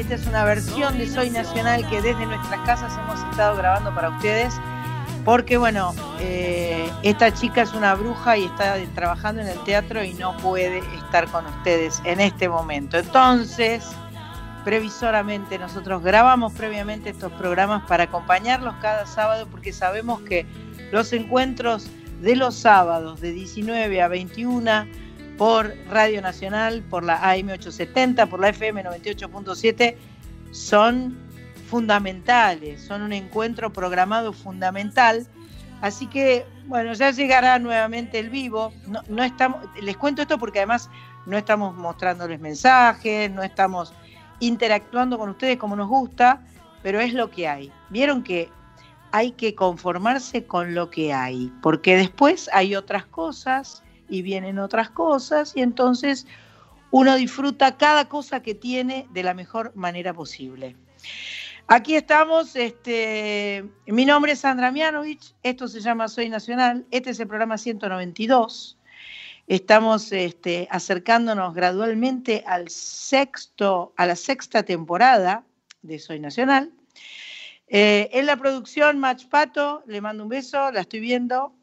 Esta es una versión de Soy Nacional que desde nuestras casas hemos estado grabando para ustedes. Porque, bueno, eh, esta chica es una bruja y está trabajando en el teatro y no puede estar con ustedes en este momento. Entonces, previsoramente, nosotros grabamos previamente estos programas para acompañarlos cada sábado porque sabemos que los encuentros de los sábados de 19 a 21 por Radio Nacional, por la AM870, por la FM 98.7, son fundamentales, son un encuentro programado fundamental. Así que, bueno, ya llegará nuevamente el vivo. No estamos, les cuento esto porque además no estamos mostrándoles mensajes, no estamos interactuando con ustedes como nos gusta, pero es lo que hay. Vieron que hay que conformarse con lo que hay, porque después hay otras cosas y vienen otras cosas y entonces uno disfruta cada cosa que tiene de la mejor manera posible. Aquí estamos, este, mi nombre es Sandra Mianovich, esto se llama Soy Nacional, este es el programa 192. Estamos este, acercándonos gradualmente al sexto, a la sexta temporada de Soy Nacional. Eh, en la producción, Match Pato, le mando un beso, la estoy viendo.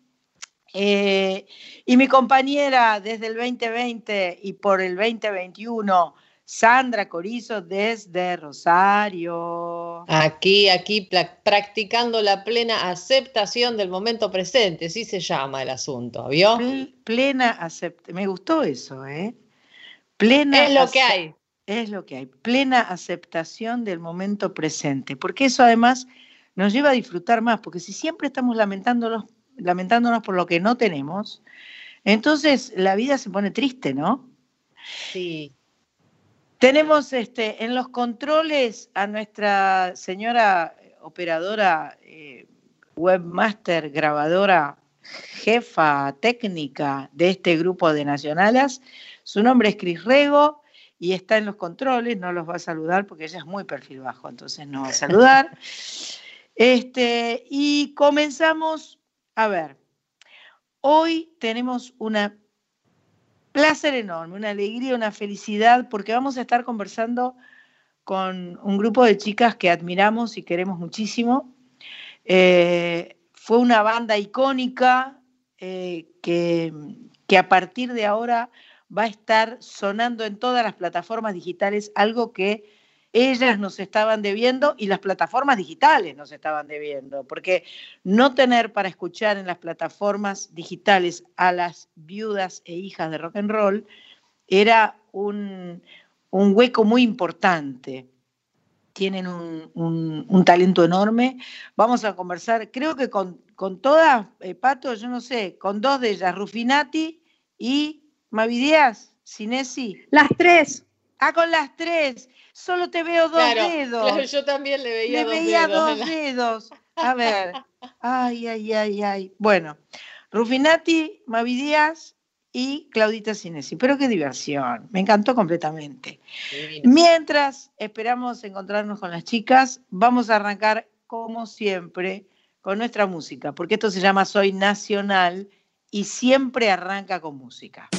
Eh, y mi compañera desde el 2020 y por el 2021, Sandra Corizo desde Rosario. Aquí, aquí practicando la plena aceptación del momento presente, sí se llama el asunto, ¿vio? Pl- Plena aceptación. Me gustó eso, ¿eh? Plena Es lo que hay. Es lo que hay. Plena aceptación del momento presente. Porque eso además nos lleva a disfrutar más. Porque si siempre estamos lamentándonos, lamentándonos por lo que no tenemos, entonces la vida se pone triste, ¿no? Sí. Tenemos este, en los controles a nuestra señora operadora, eh, webmaster, grabadora, jefa técnica de este grupo de nacionalas. Su nombre es Cris Rego y está en los controles, no los va a saludar porque ella es muy perfil bajo, entonces no va a saludar. Este, y comenzamos, a ver, hoy tenemos una placer enorme, una alegría, una felicidad, porque vamos a estar conversando con un grupo de chicas que admiramos y queremos muchísimo. Eh, fue una banda icónica eh, que, que a partir de ahora va a estar sonando en todas las plataformas digitales, algo que ellas nos estaban debiendo y las plataformas digitales nos estaban debiendo, porque no tener para escuchar en las plataformas digitales a las viudas e hijas de rock and roll era un, un hueco muy importante. Tienen un, un- talento enorme. Vamos a conversar, creo que con, con todas, eh, Pato, yo no sé, con dos de ellas, Rufinati y Mavi Díaz, Sinesi. Las tres. Ah, con las tres. Solo te veo dos Claro, dedos. claro, yo también le veía Le dos veía dedos dos dedos. A ver. Ay, ay, ay, ay. Bueno, Rufinati, Mavi Díaz y Claudita Sinesi. Pero qué diversión. Me encantó completamente. Divino. Mientras esperamos encontrarnos con las chicas, vamos a arrancar, como siempre, con nuestra música, porque esto se llama Soy Nacional y siempre arranca con música.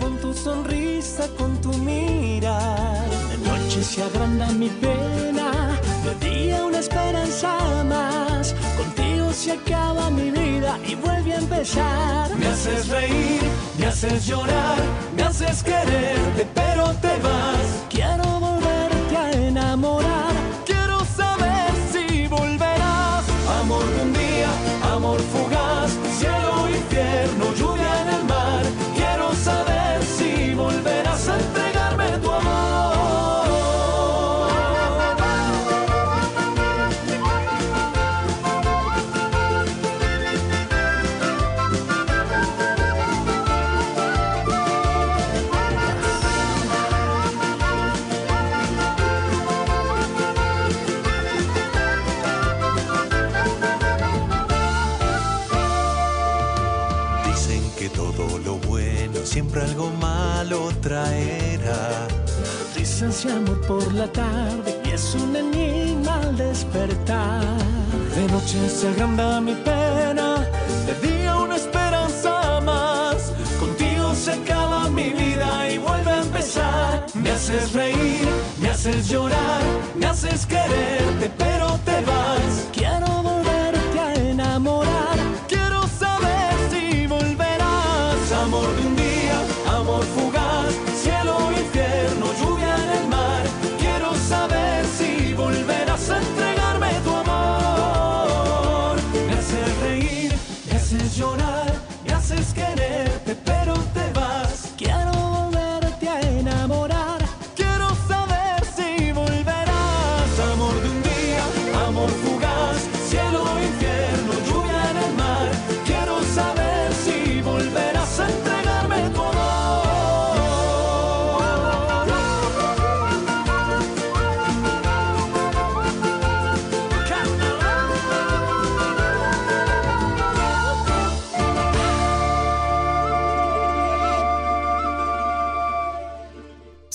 con tu sonrisa, con tu mirar. De noche se agranda mi pena, de día una esperanza más. Contigo se acaba mi vida y vuelve a empezar. Me haces reír, me haces llorar, me haces quererte, pero te vas. ese amor por la tarde y es un enigma al despertar. De noche se agranda mi pena, de día una esperanza más. Contigo se acaba mi vida y vuelve a empezar. Me haces reír, me haces llorar, me haces quererte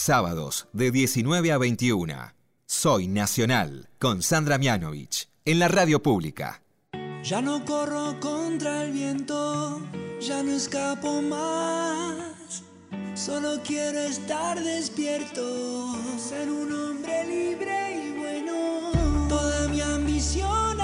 Sábados de 19 a 21. Soy Nacional con Sandra Mianovich en la radio pública. Ya no corro contra el viento, ya no escapo más. Solo quiero estar despierto, ser un hombre libre y bueno. Toda mi ambición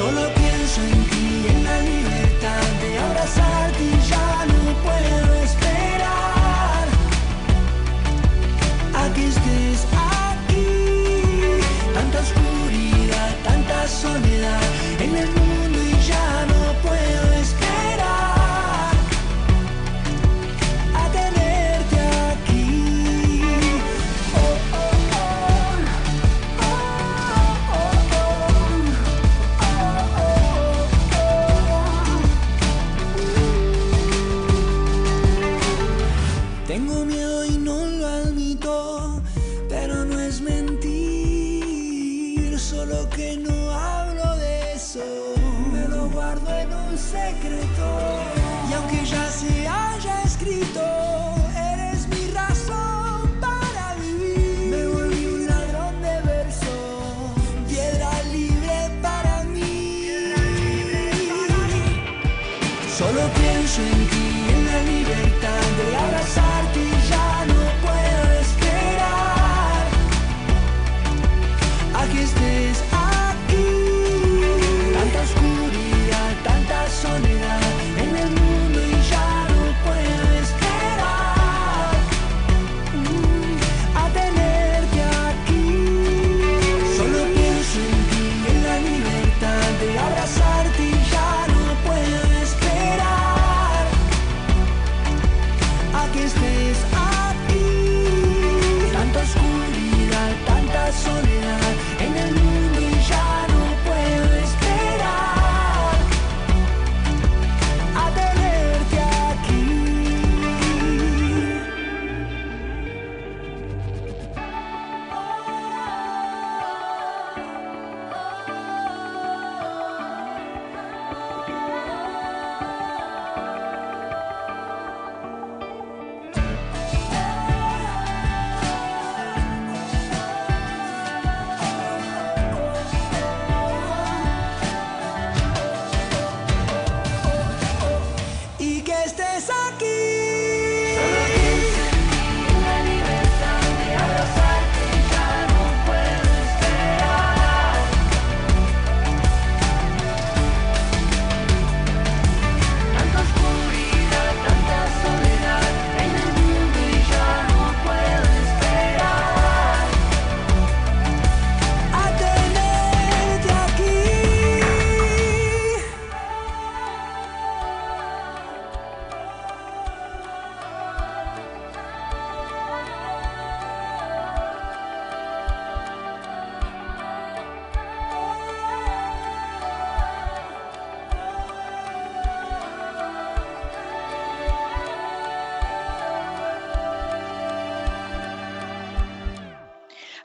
Solo pienso en ti, en la libertad de abrazarte y ya no puedo esperar a que estés aquí. Tanta oscuridad, tanta soledad.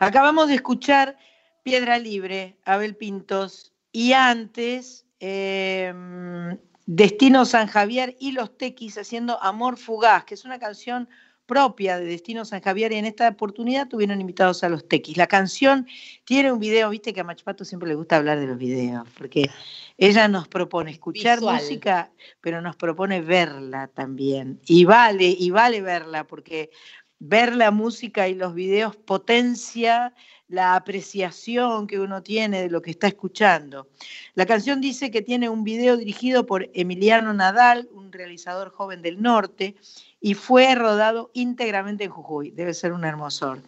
Acabamos de escuchar Piedra Libre, Abel Pintos, y antes em, Destino San Javier y los Tequis haciendo Amor Fugaz, que es una canción propia de Destino San Javier y en esta oportunidad tuvieron invitados a los Tequis. La canción tiene un video, viste que a Machpato siempre le gusta hablar de los videos, porque ella nos propone escuchar música, pero nos propone verla también. Y vale, y vale verla, porque ver la música y los videos potencia la apreciación que uno tiene de lo que está escuchando. La canción dice que tiene un video dirigido por Emiliano Nadal, un realizador joven del norte, y fue rodado íntegramente en Jujuy. Debe ser un hermosor.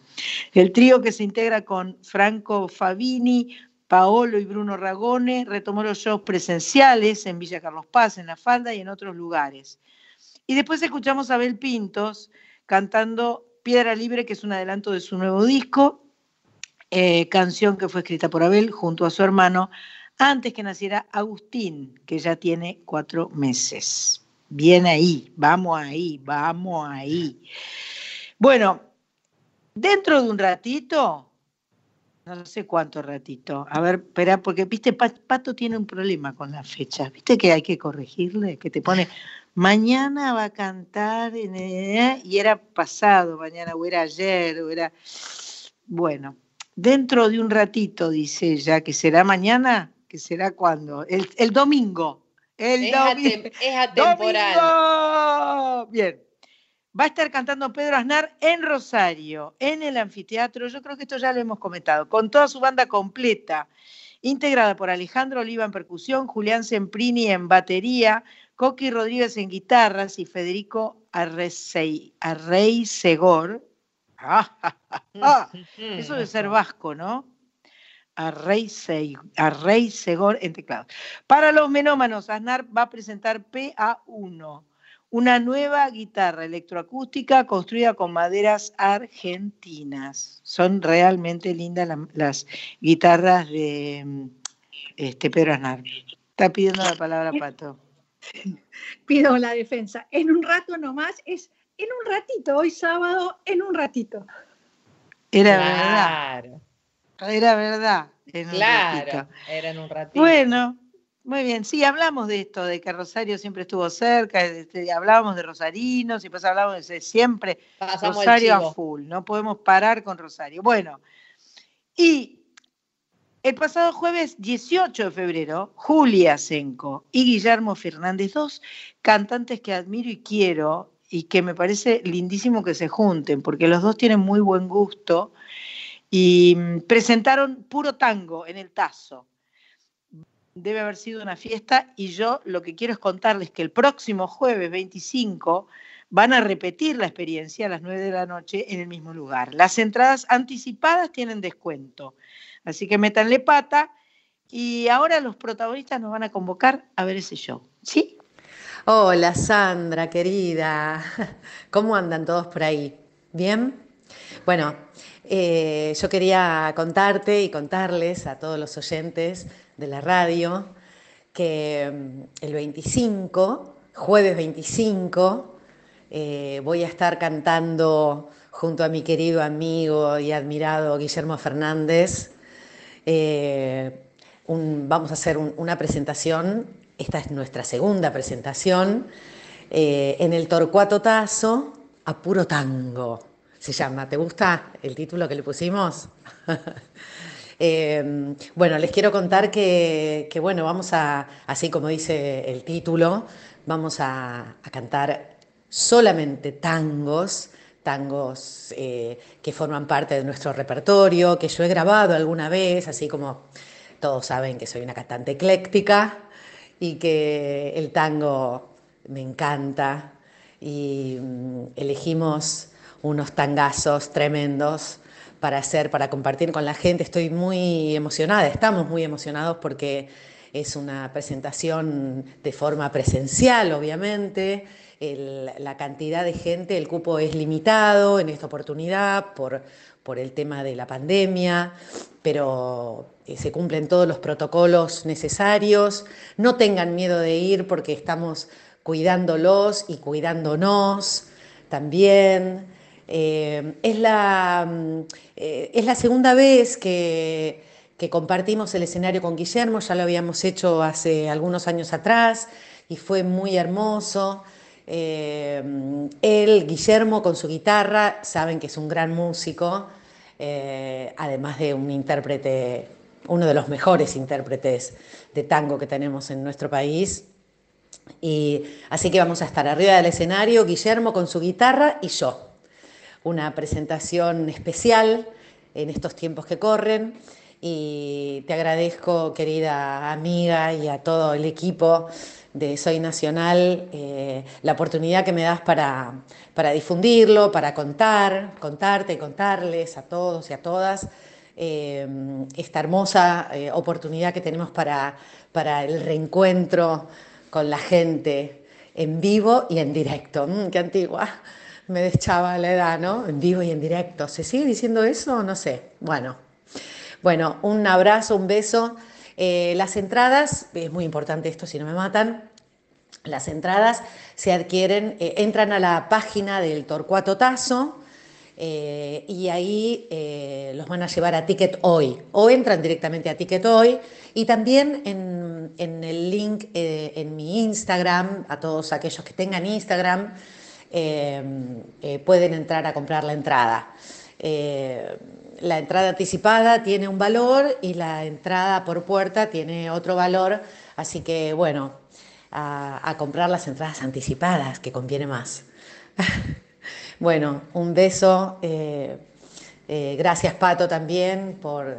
El trío que se integra con Franco Fabini, Paolo y Bruno Ragone retomó los shows presenciales en Villa Carlos Paz, en La Falda y en otros lugares. Y después escuchamos a Abel Pintos cantando Piedra Libre, que es un adelanto de su nuevo disco, eh, canción que fue escrita por Abel junto a su hermano antes que naciera Agustín, que ya tiene cuatro meses. Bien ahí, vamos ahí, vamos ahí. Bueno, dentro de un ratito, no sé cuánto ratito, a ver, espera, porque viste, Pato tiene un problema con la fecha, viste que hay que corregirle, que te pone, mañana va a cantar, y era pasado mañana, o era ayer, o era, bueno, dentro de un ratito, dice ella, que será mañana, que será cuando, el, el domingo. El es, domingo. es atemporal. Bien. Va a estar cantando Pedro Aznar en Rosario, en el anfiteatro. Yo creo que esto ya lo hemos comentado, con toda su banda completa, integrada por Alejandro Oliva en percusión, Julián Semprini en batería, Coqui Rodríguez en guitarras y Federico Arrey Segor Ah, eso debe ser vasco, ¿no? A Rey, Segor en teclado. Para los menómanos, Aznar va a presentar PA1, una nueva guitarra electroacústica construida con maderas argentinas. Son realmente lindas las guitarras de este, Pedro Aznar. Está pidiendo la palabra Pato. Pido la defensa. En un rato nomás es en un ratito, hoy sábado, en un ratito. Era verdad. Era verdad. claro, era en un ratito. Bueno, muy bien. Sí, hablamos de esto, de que Rosario siempre estuvo cerca, este, hablábamos de Rosarinos y pues hablamos de siempre Rosario a full. No podemos parar con Rosario. Bueno, y el pasado jueves 18 de febrero, Julia Senco y Guillermo Fernández, dos cantantes que admiro y quiero, y que me parece lindísimo que se junten, porque los dos tienen muy buen gusto y mm, presentaron puro tango en el Tazo. Debe haber sido una fiesta y yo lo que quiero es contarles que el próximo jueves 25 van a repetir la experiencia a las 9 de la noche en el mismo lugar. Las entradas anticipadas tienen descuento, así que métanle pata y ahora los protagonistas nos van a convocar a ver ese show. ¿Sí? Hola Sandra, querida. ¿Cómo andan todos por ahí? ¿Bien? Bueno, eh, yo quería contarte y contarles a todos los oyentes de la radio que mm, el 25, jueves 25, eh, voy a estar cantando junto a mi querido amigo y admirado Guillermo Fernández. Eh, vamos a hacer una presentación esta es nuestra segunda presentación eh, en el Torcuato Tazo a puro tango. Se llama. ¿Te gusta el título que le pusimos? Eh, bueno, les quiero contar que, bueno, vamos a, así como dice el título, vamos a, cantar solamente tangos, tangos eh, que forman parte de nuestro repertorio, que yo he grabado alguna vez, así como todos saben que soy una cantante ecléctica, y que el tango me encanta y mm, elegimos unos tangazos tremendos para hacer, para compartir con la gente. Estoy muy emocionada, estamos muy emocionados porque es una presentación de forma presencial, obviamente. La cantidad de gente, el cupo es limitado en esta oportunidad por, por el tema de la pandemia, pero eh, se cumplen todos los protocolos necesarios. No tengan miedo de ir porque estamos cuidándolos y cuidándonos también. Eh, es, la, mm, eh, es la segunda vez que, que compartimos el escenario con Guillermo, ya lo habíamos hecho hace algunos años atrás y fue muy hermoso. Eh, él, Guillermo, con su guitarra, saben que es un gran músico, eh, además de un intérprete, uno de los mejores intérpretes de tango que tenemos en nuestro país. Y así que vamos a estar arriba del escenario, Guillermo con su guitarra y yo. Una presentación especial en estos tiempos que corren. Y te agradezco, querida amiga, y a todo el equipo de Soy Nacional, eh, la oportunidad que me das para, para difundirlo, para contar, contarte y contarles a todos y a todas eh, esta hermosa eh, oportunidad que tenemos para, para el reencuentro con la gente en vivo y en directo. Mm, qué antigua, me deschaba la edad, ¿no? En vivo y en directo. ¿Se sigue diciendo eso? No sé. Bueno, bueno, un abrazo, un beso. Eh, las entradas, es muy importante esto si no me matan, las entradas se adquieren, eh, entran a la página del Torcuato Tazo eh, y ahí los van a llevar a Ticket Hoy o entran directamente a Ticket Hoy y también en, en el link en mi Instagram, a todos aquellos que tengan Instagram, pueden entrar a comprar la entrada la entrada anticipada tiene un valor y la entrada por puerta tiene otro valor, así que bueno, a, comprar las entradas anticipadas, que conviene más. bueno, un beso. Eh, eh, gracias Pato también por,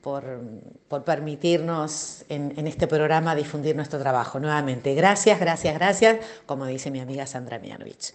por, permitirnos en, en, este programa difundir nuestro trabajo. Nuevamente, gracias, gracias, gracias, como dice mi amiga Sandra Mianovich.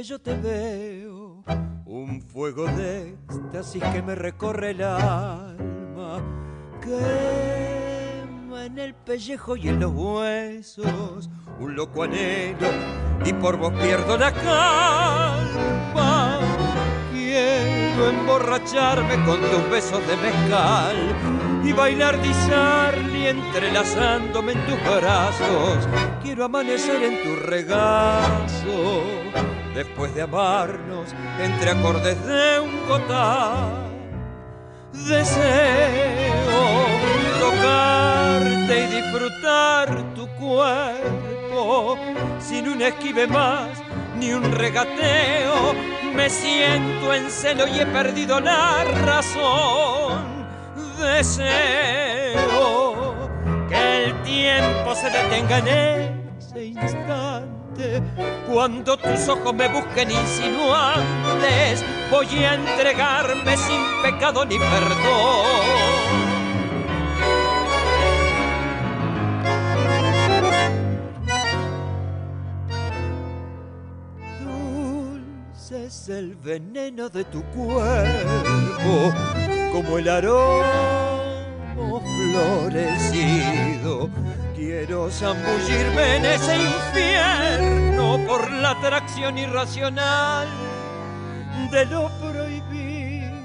Que yo te veo un fuego de éxtasis que me recorre el alma, quema en el pellejo y en los huesos, un loco anhelo y por vos pierdo la calma. Quiero emborracharme con tus besos de mezcal y bailar disarli entrelazándome en tus brazos. Quiero amanecer en tu regazo después de amarnos entre acordes de un gotá. Deseo tocarte y disfrutar tu cuerpo sin un esquive más ni un regateo. Me siento en celo y he perdido la razón. Deseo que el tiempo se detenga en ese instante. Cuando tus ojos me busquen insinuantes, voy a entregarme sin pecado ni perdón. Es el veneno de tu cuerpo, como el aroma florecido. Quiero zambullirme en ese infierno por la atracción irracional de lo prohibido.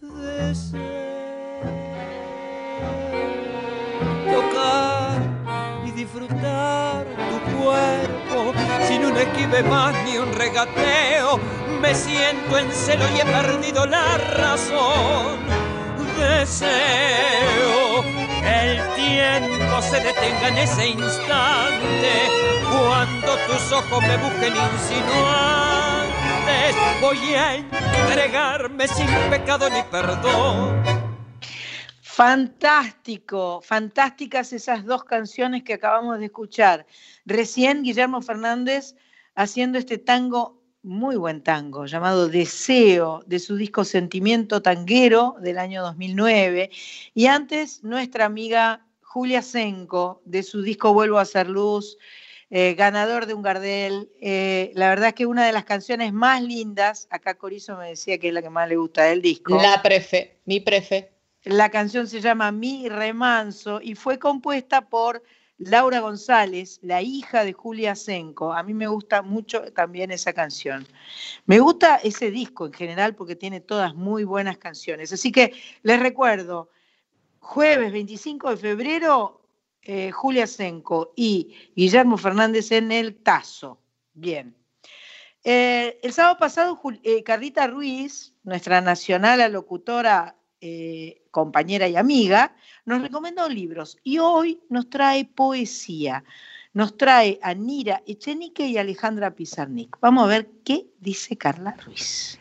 Deseo tocar y disfrutar tu cuerpo sin un esquive más ni un regateo. Me siento en celo y he perdido la razón. Deseo se detenga en ese instante cuando tus ojos me busquen insinuantes. Voy a entregarme sin pecado ni perdón. Fantástico, fantásticas esas dos canciones que acabamos de escuchar. Recién Guillermo Fernández haciendo este tango, muy buen tango, llamado Deseo, de su disco Sentimiento Tanguero del año 2009. Y antes nuestra amiga Julia Senco, de su disco Vuelvo a hacer luz, eh, ganador de un Gardel. Eh, la verdad es que una de las canciones más lindas, acá Corizo me decía que es la que más le gusta del disco. La prefe, mi prefe. La canción se llama Mi Remanso y fue compuesta por Laura González, la hija de Julia Senco. A mí me gusta mucho también esa canción. Me gusta ese disco en general porque tiene todas muy buenas canciones. Así que les recuerdo, jueves 25 de febrero, eh, Julia Senco y Guillermo Fernández en el Tazo. Bien. Eh, el sábado pasado, eh, Carlita Ruiz, nuestra nacional locutora compañera y amiga, nos recomendó libros y hoy nos trae poesía. Nos trae a Nira Echenique y Alejandra Pizarnik. Vamos a ver qué dice Carla Ruiz.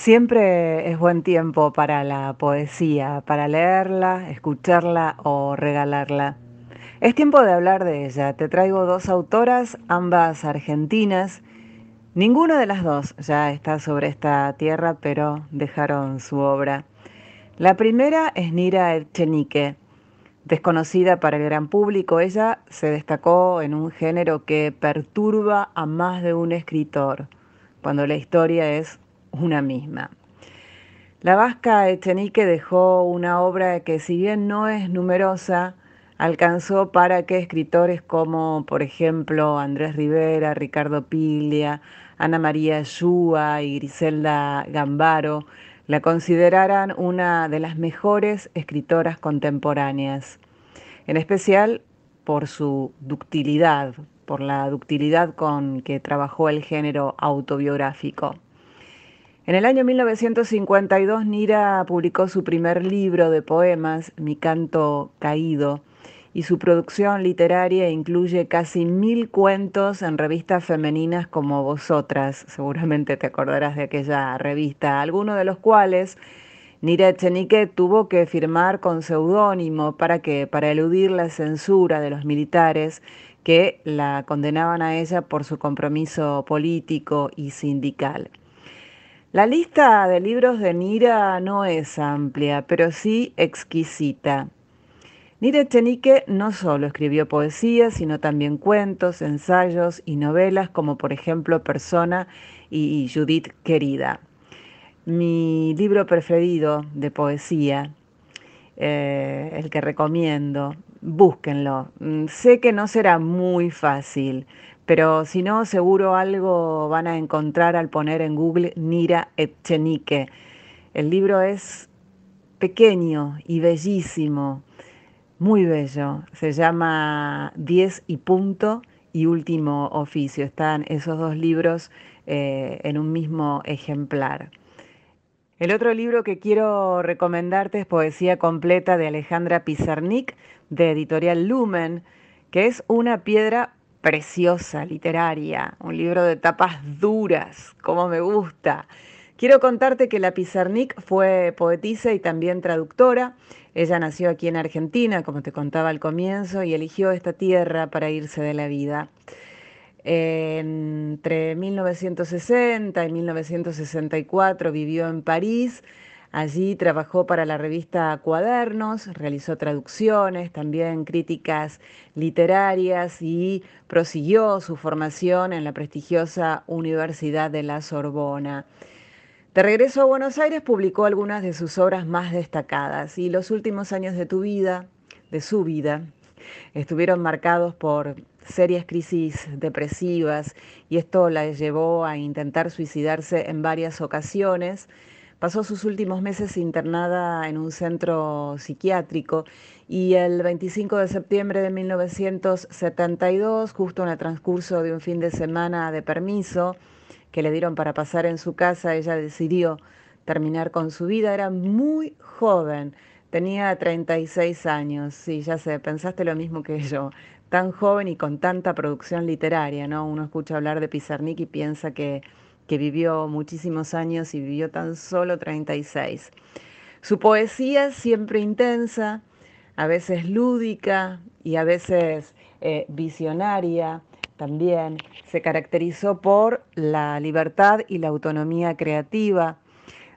Siempre es buen tiempo para la poesía, para leerla, escucharla o regalarla. Es tiempo de hablar de ella. Te traigo dos autoras, ambas argentinas. Ninguna de las dos ya está sobre esta tierra, pero dejaron su obra. La primera es Nira Etchenique. Desconocida para el gran público, ella se destacó en un género que perturba a más de un escritor, cuando la historia es una misma. La vasca Echenique dejó una obra que si bien no es numerosa, alcanzó para que escritores como, por ejemplo, Andrés Rivera, Ricardo Piglia, Ana María Shua y Griselda Gambaro la consideraran una de las mejores escritoras contemporáneas, en especial por su ductilidad, por la ductilidad con que trabajó el género autobiográfico. En el año 1952, Nira publicó su primer libro de poemas, Mi canto caído, y su producción literaria incluye casi mil cuentos en revistas femeninas como Vosotras, seguramente te acordarás de aquella revista, algunos de los cuales Nira Echenique tuvo que firmar con seudónimo para que para eludir la censura de los militares que la condenaban a ella por su compromiso político y sindical. La lista de libros de Nira no es amplia, pero sí exquisita. Nira Echenique no solo escribió poesía, sino también cuentos, ensayos y novelas como por ejemplo Persona y Judith Querida. Mi libro preferido de poesía, eh, el que recomiendo, búsquenlo. Mm, sé que no será muy fácil, pero si no, seguro algo van a encontrar al poner en Google Nira Echenique. El libro es pequeño y bellísimo muy bello. Se llama Diez y punto y Último Oficio. Están esos dos libros eh, en un mismo ejemplar. El otro libro que quiero recomendarte es Poesía Completa de Alejandra Pizarnik, de Editorial Lumen, que es una piedra preciosa, literaria, un libro de tapas duras, como me gusta. Quiero contarte que la Pizarnik fue poetisa y también traductora. Ella nació aquí en Argentina, como te contaba al comienzo, y eligió esta tierra para irse de la vida. Entre 1960 y 1964 vivió en París. Allí trabajó para la revista Cuadernos, realizó traducciones, también críticas literarias y prosiguió su formación en la prestigiosa Universidad de la Sorbona. De regreso a Buenos Aires publicó algunas de sus obras más destacadas y los últimos años de tu vida, de su vida, estuvieron marcados por serias crisis depresivas y esto la llevó a intentar suicidarse en varias ocasiones. Pasó sus últimos meses internada en un centro psiquiátrico y el 25 de septiembre de 1972, justo en el transcurso de un fin de semana de permiso, que le dieron para pasar en su casa, ella decidió terminar con su vida. Era muy joven, tenía 36 años. Sí, ya sé, pensaste lo mismo que yo. Tan joven y con tanta producción literaria, ¿no? Uno escucha hablar de Pizarnik y piensa que, que vivió muchísimos años y vivió tan solo 36. Su poesía siempre intensa, a veces lúdica y a veces eh, visionaria, también se caracterizó por la libertad y la autonomía creativa.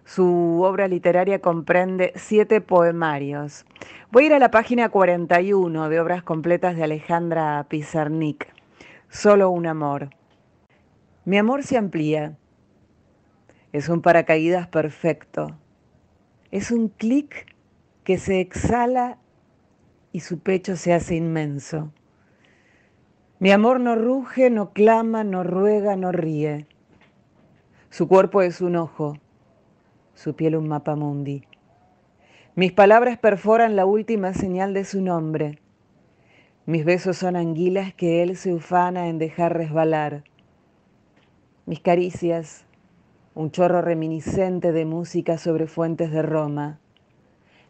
Su obra literaria comprende siete poemarios. Voy a ir a la página 41 de Obras Completas de Alejandra Pizarnik. Solo un amor. Mi amor se amplía. Es un paracaídas perfecto. Es un clic que se exhala y su pecho se hace inmenso. Mi amor no ruge, no clama, no ruega, no ríe. Su cuerpo es un ojo, su piel un mapa mundi. Mis palabras perforan la última señal de su nombre. Mis besos son anguilas que él se ufana en dejar resbalar. Mis caricias, un chorro reminiscente de música sobre fuentes de Roma.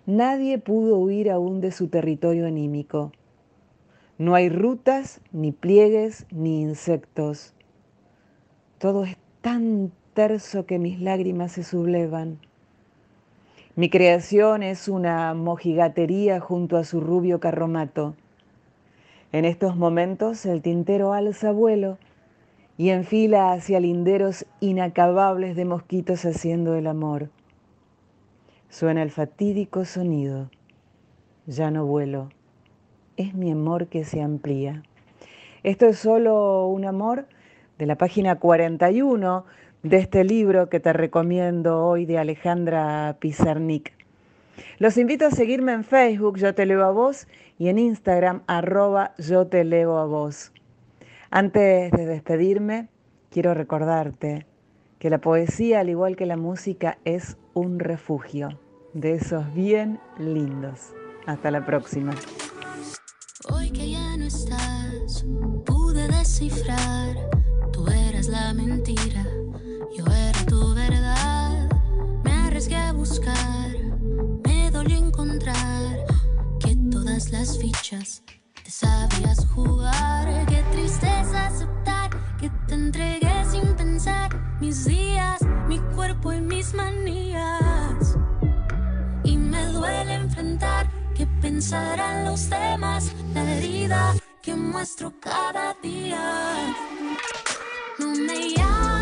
Nadie pudo huir aún de su territorio anímico. No hay rutas, ni pliegues, ni insectos. Todo es tan terso que mis lágrimas se sublevan. Mi creación es una mojigatería junto a su rubio carromato. En estos momentos el tintero alza vuelo y enfila hacia linderos inacabables de mosquitos haciendo el amor. suena el fatídico sonido. Ya no vuelo, es mi amor que se amplía. Esto es solo un amor de la página 41 de este libro que te recomiendo hoy de Alejandra Pizarnik. Los invito a seguirme en Facebook, yo te leo a vos, y en Instagram, arroba yo te leo a vos. Antes de despedirme, quiero recordarte que la poesía, al igual que la música, es un refugio de esos bien lindos. Hasta la próxima. Hoy que ya no estás, pude descifrar, tú eras la mentira, yo era tu verdad. Me arriesgué a buscar, me dolió encontrar que todas las fichas te sabías jugar. Qué tristeza aceptar que te entregué sin pensar mis días, mi cuerpo y mis manías. Y me duele enfrentar que pensarán los demás, la herida que muestro cada día. No me llames,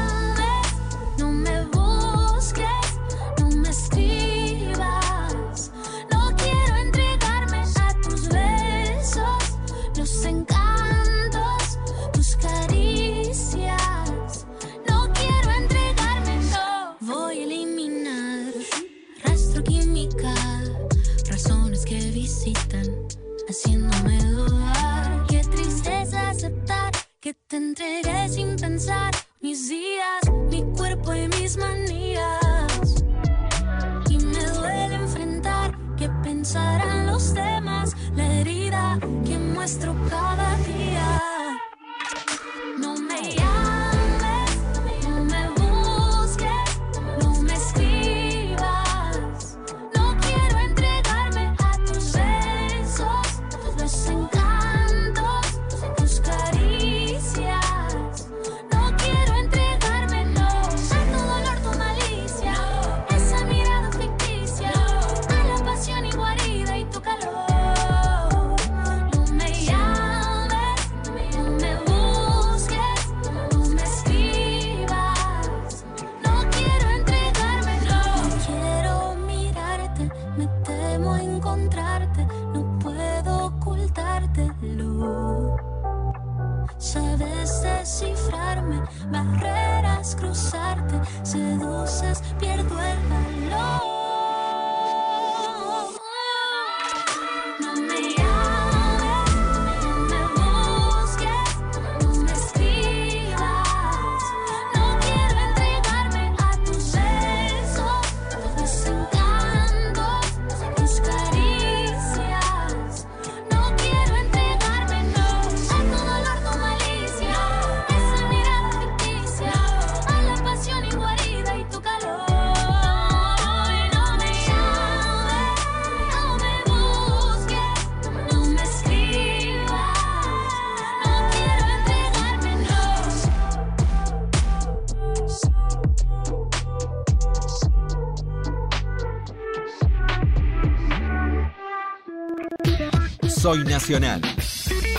Nacional.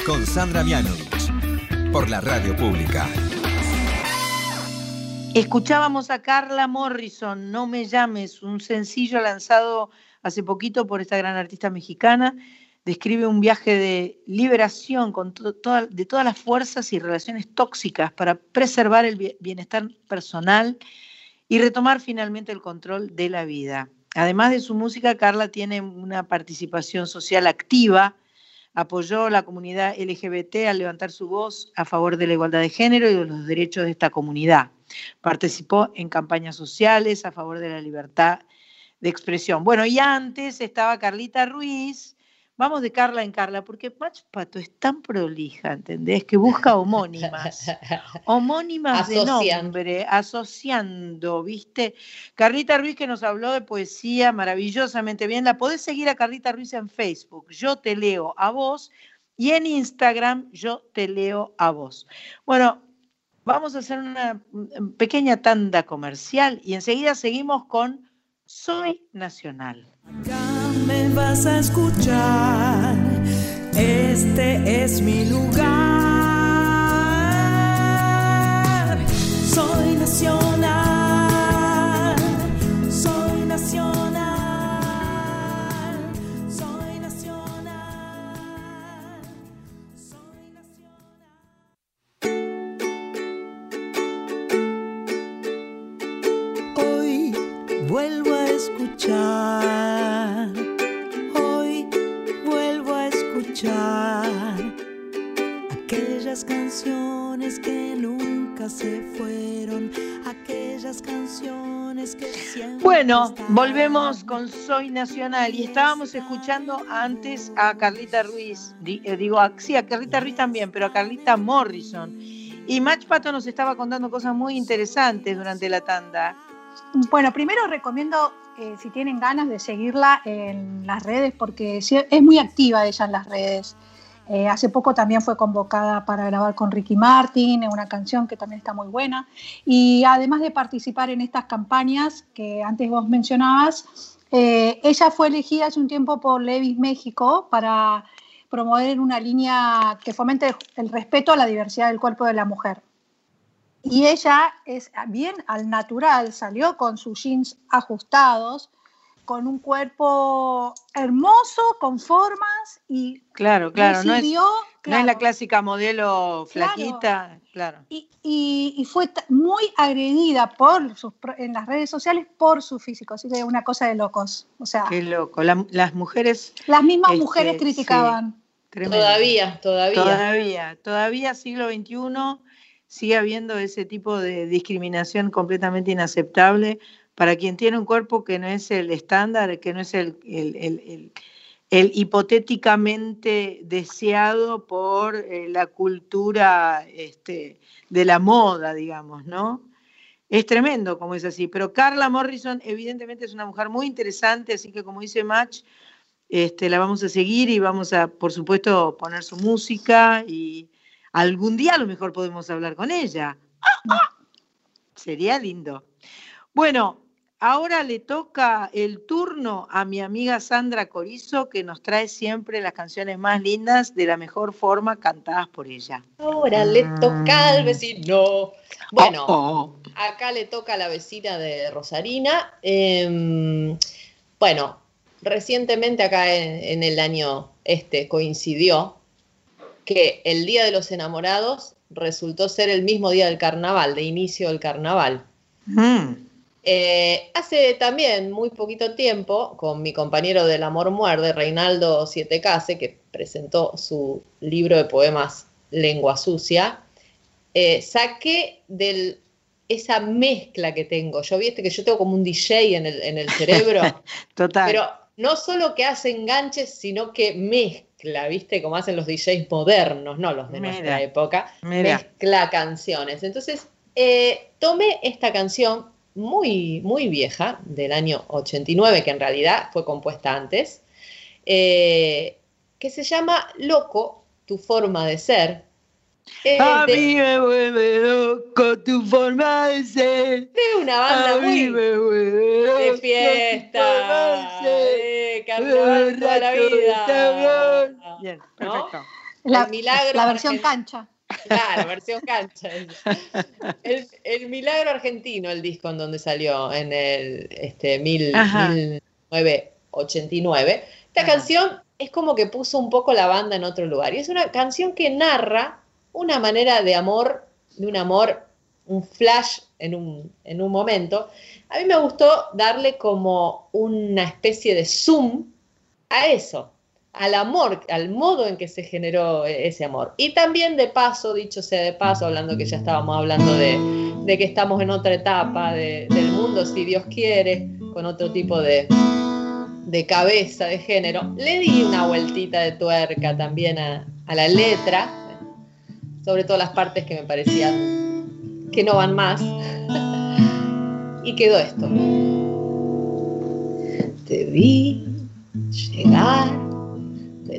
Con Sandra Mianovich. Por la radio pública. Escuchábamos a Carla Morrison, No me llames, un sencillo lanzado hace poquito por esta gran artista mexicana. Describe un viaje de liberación con de todas las fuerzas y relaciones tóxicas para preservar el bie- bienestar personal y retomar finalmente el control de la vida. Además de su música, Carla tiene una participación social activa, apoyó a la comunidad LGBT al levantar su voz a favor de la igualdad de género y de los derechos de esta comunidad. Participó en campañas sociales a favor de la libertad de expresión. Bueno, y antes estaba Carlita Ruiz. Vamos de Carla en Carla, porque Macho Pato es tan prolija, ¿entendés? Que busca homónimas. homónimas de nombre, asociando, ¿viste? Carlita Ruiz que nos habló de poesía maravillosamente bien. La podés seguir a Carlita Ruiz en Facebook. Yo te leo a vos. Y en Instagram, yo te leo a vos. Bueno, vamos a hacer una mm, pequeña tanda comercial y enseguida seguimos con Soy Nacional. Vas a escuchar. Este es mi lugar. Soy nacional. Nunca se fueron, aquellas canciones que siempre. Bueno, volvemos con Soy Nacional y estábamos escuchando antes a Carlita Ruiz, eh, digo, a- sí, a Carlita Ruiz también, pero a Carlita Morrison. Y Match Pato nos estaba contando cosas muy interesantes durante la tanda. Bueno, primero recomiendo, eh, si tienen ganas, de seguirla en las redes, porque es muy activa ella en las redes. Eh, hace poco también fue convocada para grabar con Ricky Martin, una canción que también está muy buena. Y además de participar en estas campañas que antes vos mencionabas, eh, ella fue elegida hace un tiempo por Levis México para promover una línea que fomente el respeto a la diversidad del cuerpo de la mujer. Y ella es bien al natural, salió con sus jeans ajustados, con un cuerpo hermoso, con formas y Claro, claro, no es, no es la clásica modelo flaquita, claro. y, y- y fue muy agredida por sus, en las redes sociales por su físico, así que una cosa de locos. O sea, Qué loco. La- las mujeres. las mismas este, mujeres criticaban. Todavía, todavía. Todavía, todavía siglo XXI sigue habiendo ese tipo de discriminación completamente inaceptable para quien tiene un cuerpo que no es el estándar, que no es el, el- el- el- hipotéticamente deseado por eh, la cultura este, de la moda, digamos, ¿no? Es tremendo como es así, pero Carla Morrison evidentemente es una mujer muy interesante, así que como dice Match, este, la vamos a seguir y vamos a, por supuesto, poner su música y algún día a lo mejor podemos hablar con ella. Sería lindo. Bueno, ahora le toca el turno a mi amiga Sandra Corizo, que nos trae siempre las canciones más lindas de la mejor forma cantadas por ella. Ahora le toca al vecino. Bueno, Oh, acá le toca a la vecina de Rosarina. Em, bueno, recientemente acá en, en el año este coincidió que el Día de los Enamorados resultó ser el mismo día del carnaval, de inicio del carnaval. Mm, Eh, hace también muy poquito tiempo, con mi compañero del Amor Muerde, Reinaldo Sietecase, que presentó su libro de poemas Lengua Sucia, eh, saqué de esa mezcla que tengo. Yo viste que yo tengo como un DJ en el, en el cerebro, Total. pero no solo que hace enganches, sino que mezcla, ¿viste? Como hacen los DJs modernos, no los de Mira, nuestra época, mira. mezcla canciones. Entonces, eh, tomé esta canción muy, muy vieja, del año 89, que en realidad fue compuesta antes, eh, que se llama Loco, tu forma de ser. eh, a de- mí me vuelve loco tu forma de ser. de una banda a mí muy me vuelve loco de fiesta, de ser. de carnaval toda la vida. Bien, ¿no? perfecto. La, El milagro la versión cancha. Claro, versión cancha. El, el milagro argentino, el disco en donde salió en el este, mil- Ajá. 1989. Esta Ajá. canción es como que puso un poco la banda en otro lugar. Y es una canción que narra una manera de amor, de un amor, un flash en un, en un momento. A mí me gustó darle como una especie de zoom a eso, al amor, al modo en que se generó e- ese amor. Y también de paso, dicho sea de paso, hablando que ya estábamos hablando de, de que estamos en otra etapa de- del mundo, si Dios quiere, con otro tipo de, de cabeza, de género, le di una vueltita de tuerca también a, a la letra, sobre todo las partes que me parecían que no van más. y quedó esto. Te vi llegar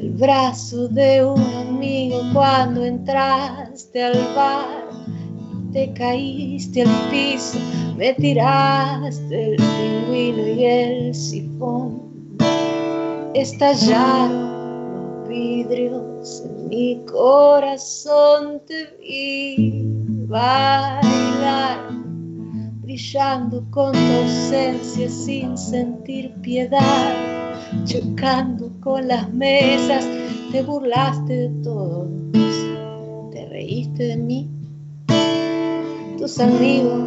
del brazo de un amigo cuando entraste al bar. Te caíste al piso, me tiraste el pingüino y el sifón. Estallaron los vidrios en mi corazón, te vi bailar, brillando con tu ausencia sin sentir piedad chocando con las mesas, te burlaste de todos, te reíste de mí. Tus amigos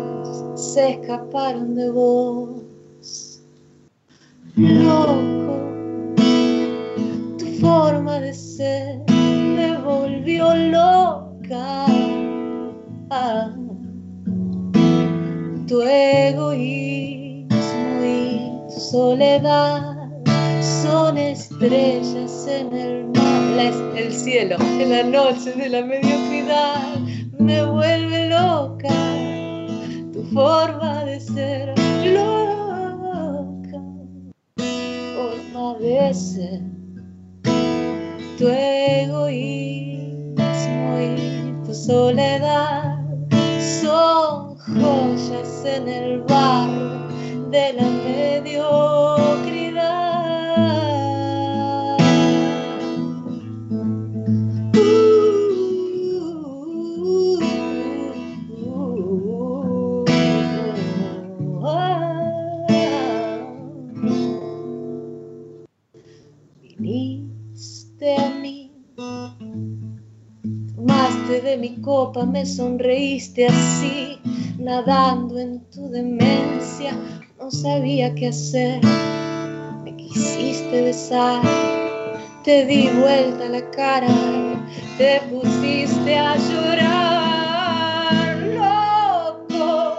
se escaparon de vos loco. Tu forma de ser me volvió loca. Tu egoísmo y tu soledad son estrellas en el mar, el cielo en la noche de la mediocridad me vuelve loca. Tu forma de ser loca, forma de ser tu egoísmo y tu soledad son joyas en el barro de la mediocridad. De mi copa, me sonreíste así, nadando en tu demencia, no sabía qué hacer, me quisiste besar, te di vuelta la cara, te pusiste a llorar, loco,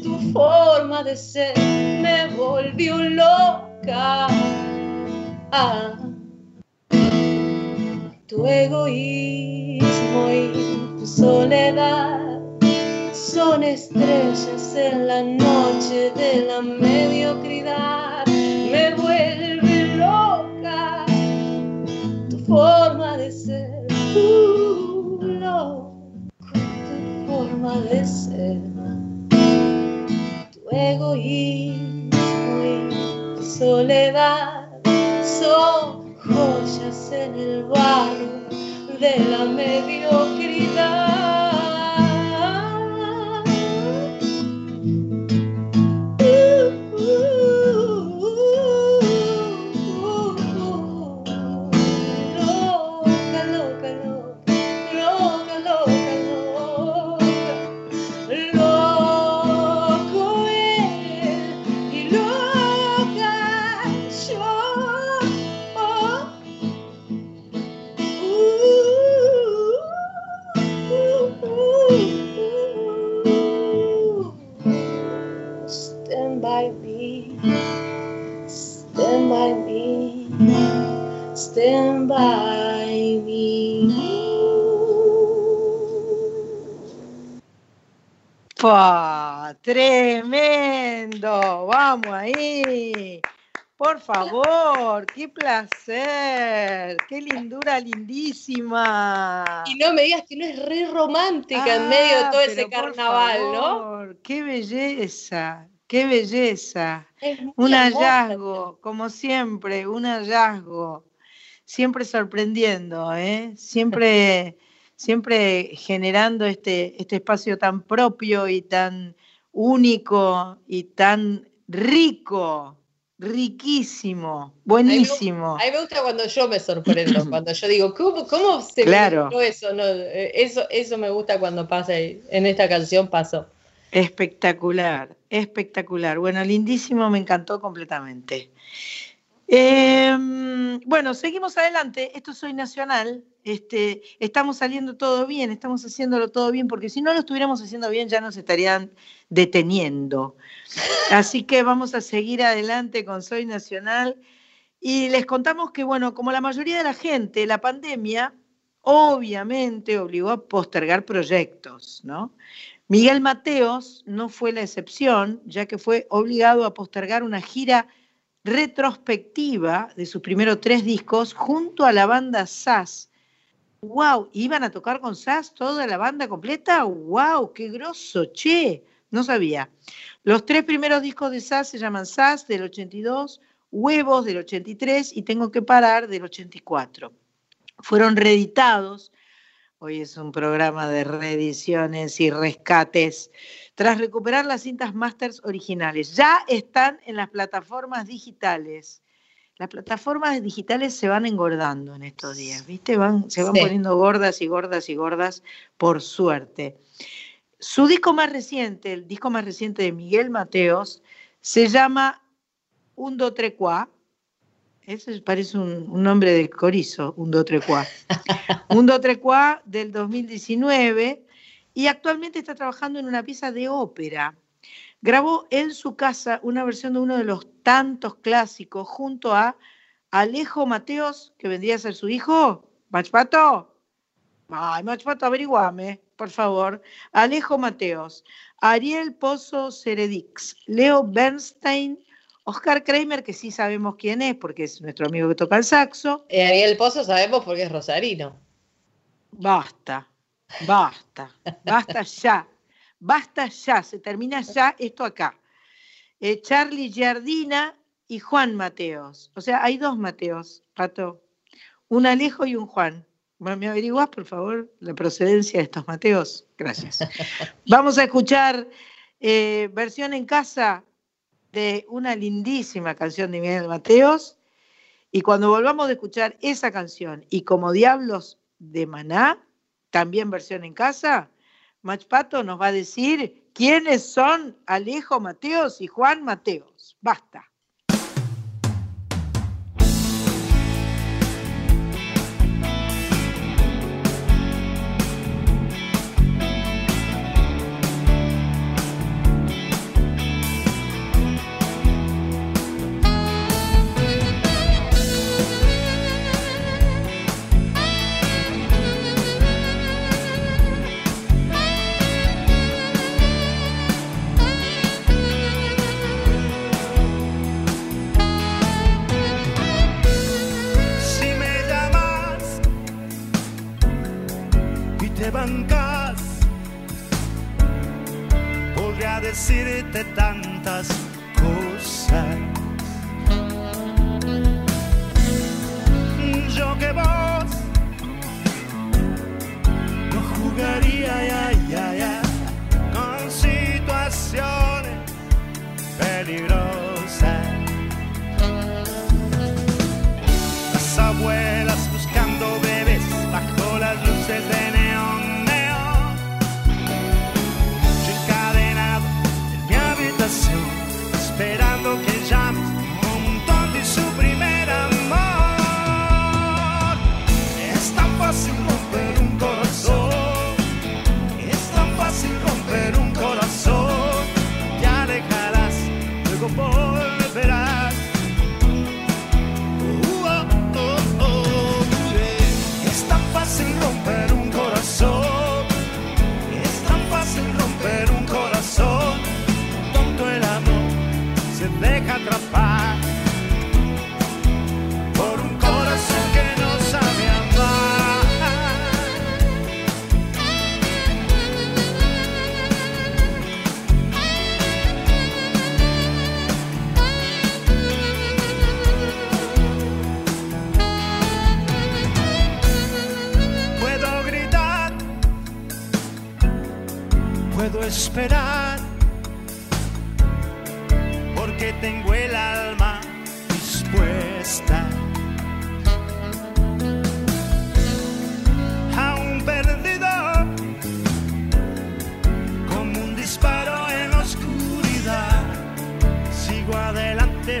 tu forma de ser me volvió loca. Ah, tu egoísmo y tu soledad son estrellas en la noche de la mediocridad. Me vuelve loca tu forma de ser, uh, loco, tu forma de ser, tu egoísmo y tu soledad son joyas en el barro de la mediocridad. ¡Tremendo! ¡Vamos ahí! Por favor, qué placer, qué lindura lindísima. Y no me digas que no es re romántica en medio de Ah, todo ese pero por carnaval, ¿no? favor, Qué belleza, qué belleza. Un hermosa. hallazgo, como siempre, un hallazgo. Siempre sorprendiendo, ¿eh? Siempre, siempre generando este, este espacio tan propio y tan único y tan rico, riquísimo, buenísimo. A mí me gusta cuando yo me sorprendo, cuando yo digo, ¿cómo, cómo se Claro. me eso? No, eso? Eso me gusta cuando pasa en esta canción pasó. Espectacular, espectacular. Bueno, lindísimo, me encantó completamente. Em, bueno, seguimos adelante. Esto soy nacional. Este, estamos saliendo todo bien, estamos haciéndolo todo bien, porque si no lo estuviéramos haciendo bien ya nos estarían deteniendo. Así que vamos a seguir adelante con Soy Nacional. Y les contamos que, bueno, como la mayoría de la gente, la pandemia obviamente obligó a postergar proyectos, ¿no? Miguel Mateos no fue la excepción, ya que fue obligado a postergar una gira retrospectiva de sus primeros tres discos junto a la banda SAS. ¡Wow! ¿Iban a tocar con SAS toda la banda completa? ¡Wow! ¡Qué grosso! ¡Che! No sabía. Los tres primeros discos de SAS se llaman SAS del 82, Huevos del 83 y Tengo que parar del 84. Fueron reeditados Hoy es un programa de reediciones y rescates. Tras recuperar las cintas masters originales, ya están en las plataformas digitales. Las plataformas digitales se van engordando en estos días, ¿viste? Van, se van Sí. poniendo gordas y gordas y gordas, por suerte. Su disco más reciente, el disco más reciente de Miguel Mateos, se llama un do tre qua. Eso parece un, un nombre de corizo, un do tre qua. un do tre qua del 2019 y actualmente está trabajando en una pieza de ópera. Grabó en su casa una versión de uno de los tantos clásicos junto a Alejo Mateos, que vendría a ser su hijo. Machpato. Ay, Machpato, averiguame, por favor. Alejo Mateos, Ariel Pozo Ceredix, Leo Bernstein, Oscar Kramer, que sí sabemos quién es, porque es nuestro amigo que toca el saxo. Eh, Ariel Pozo sabemos porque es rosarino. Basta, basta, basta ya, basta ya, se termina ya esto acá. Eh, Charlie Giardina y Juan Mateos. O sea, hay dos Mateos, Pato. Un Alejo y un Juan. Bueno, ¿Me averiguás, por favor, la procedencia de estos Mateos? Gracias. Vamos a escuchar eh, versión en casa de una lindísima canción de Miguel Mateos. Y cuando volvamos a escuchar esa canción y como Diablos de Maná, también versión en casa, Machpato nos va a decir quiénes son Alejo Mateos y Juan Mateos. Basta.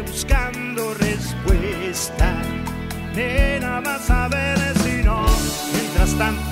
Buscando respuesta. Nena, vas a ver si no. Mientras tanto,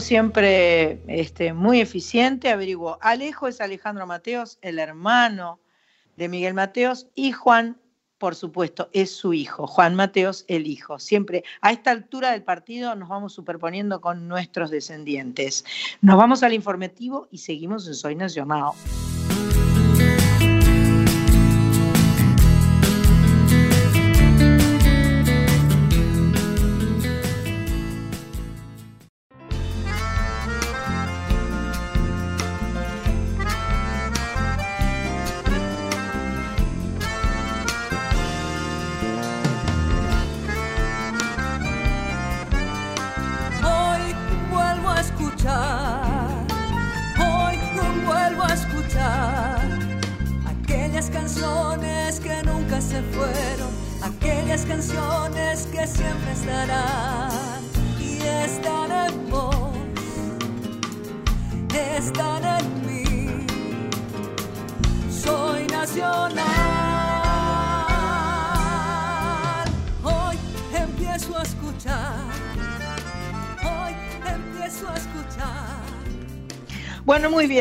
siempre este, muy eficiente, averiguó. Alejo es Alejandro Mateos, el hermano de Miguel Mateos, y Juan, por supuesto, es su hijo, Juan Mateos, el hijo. Siempre a esta altura del partido nos vamos superponiendo con nuestros descendientes. Nos vamos al informativo y seguimos en Soy Nacional.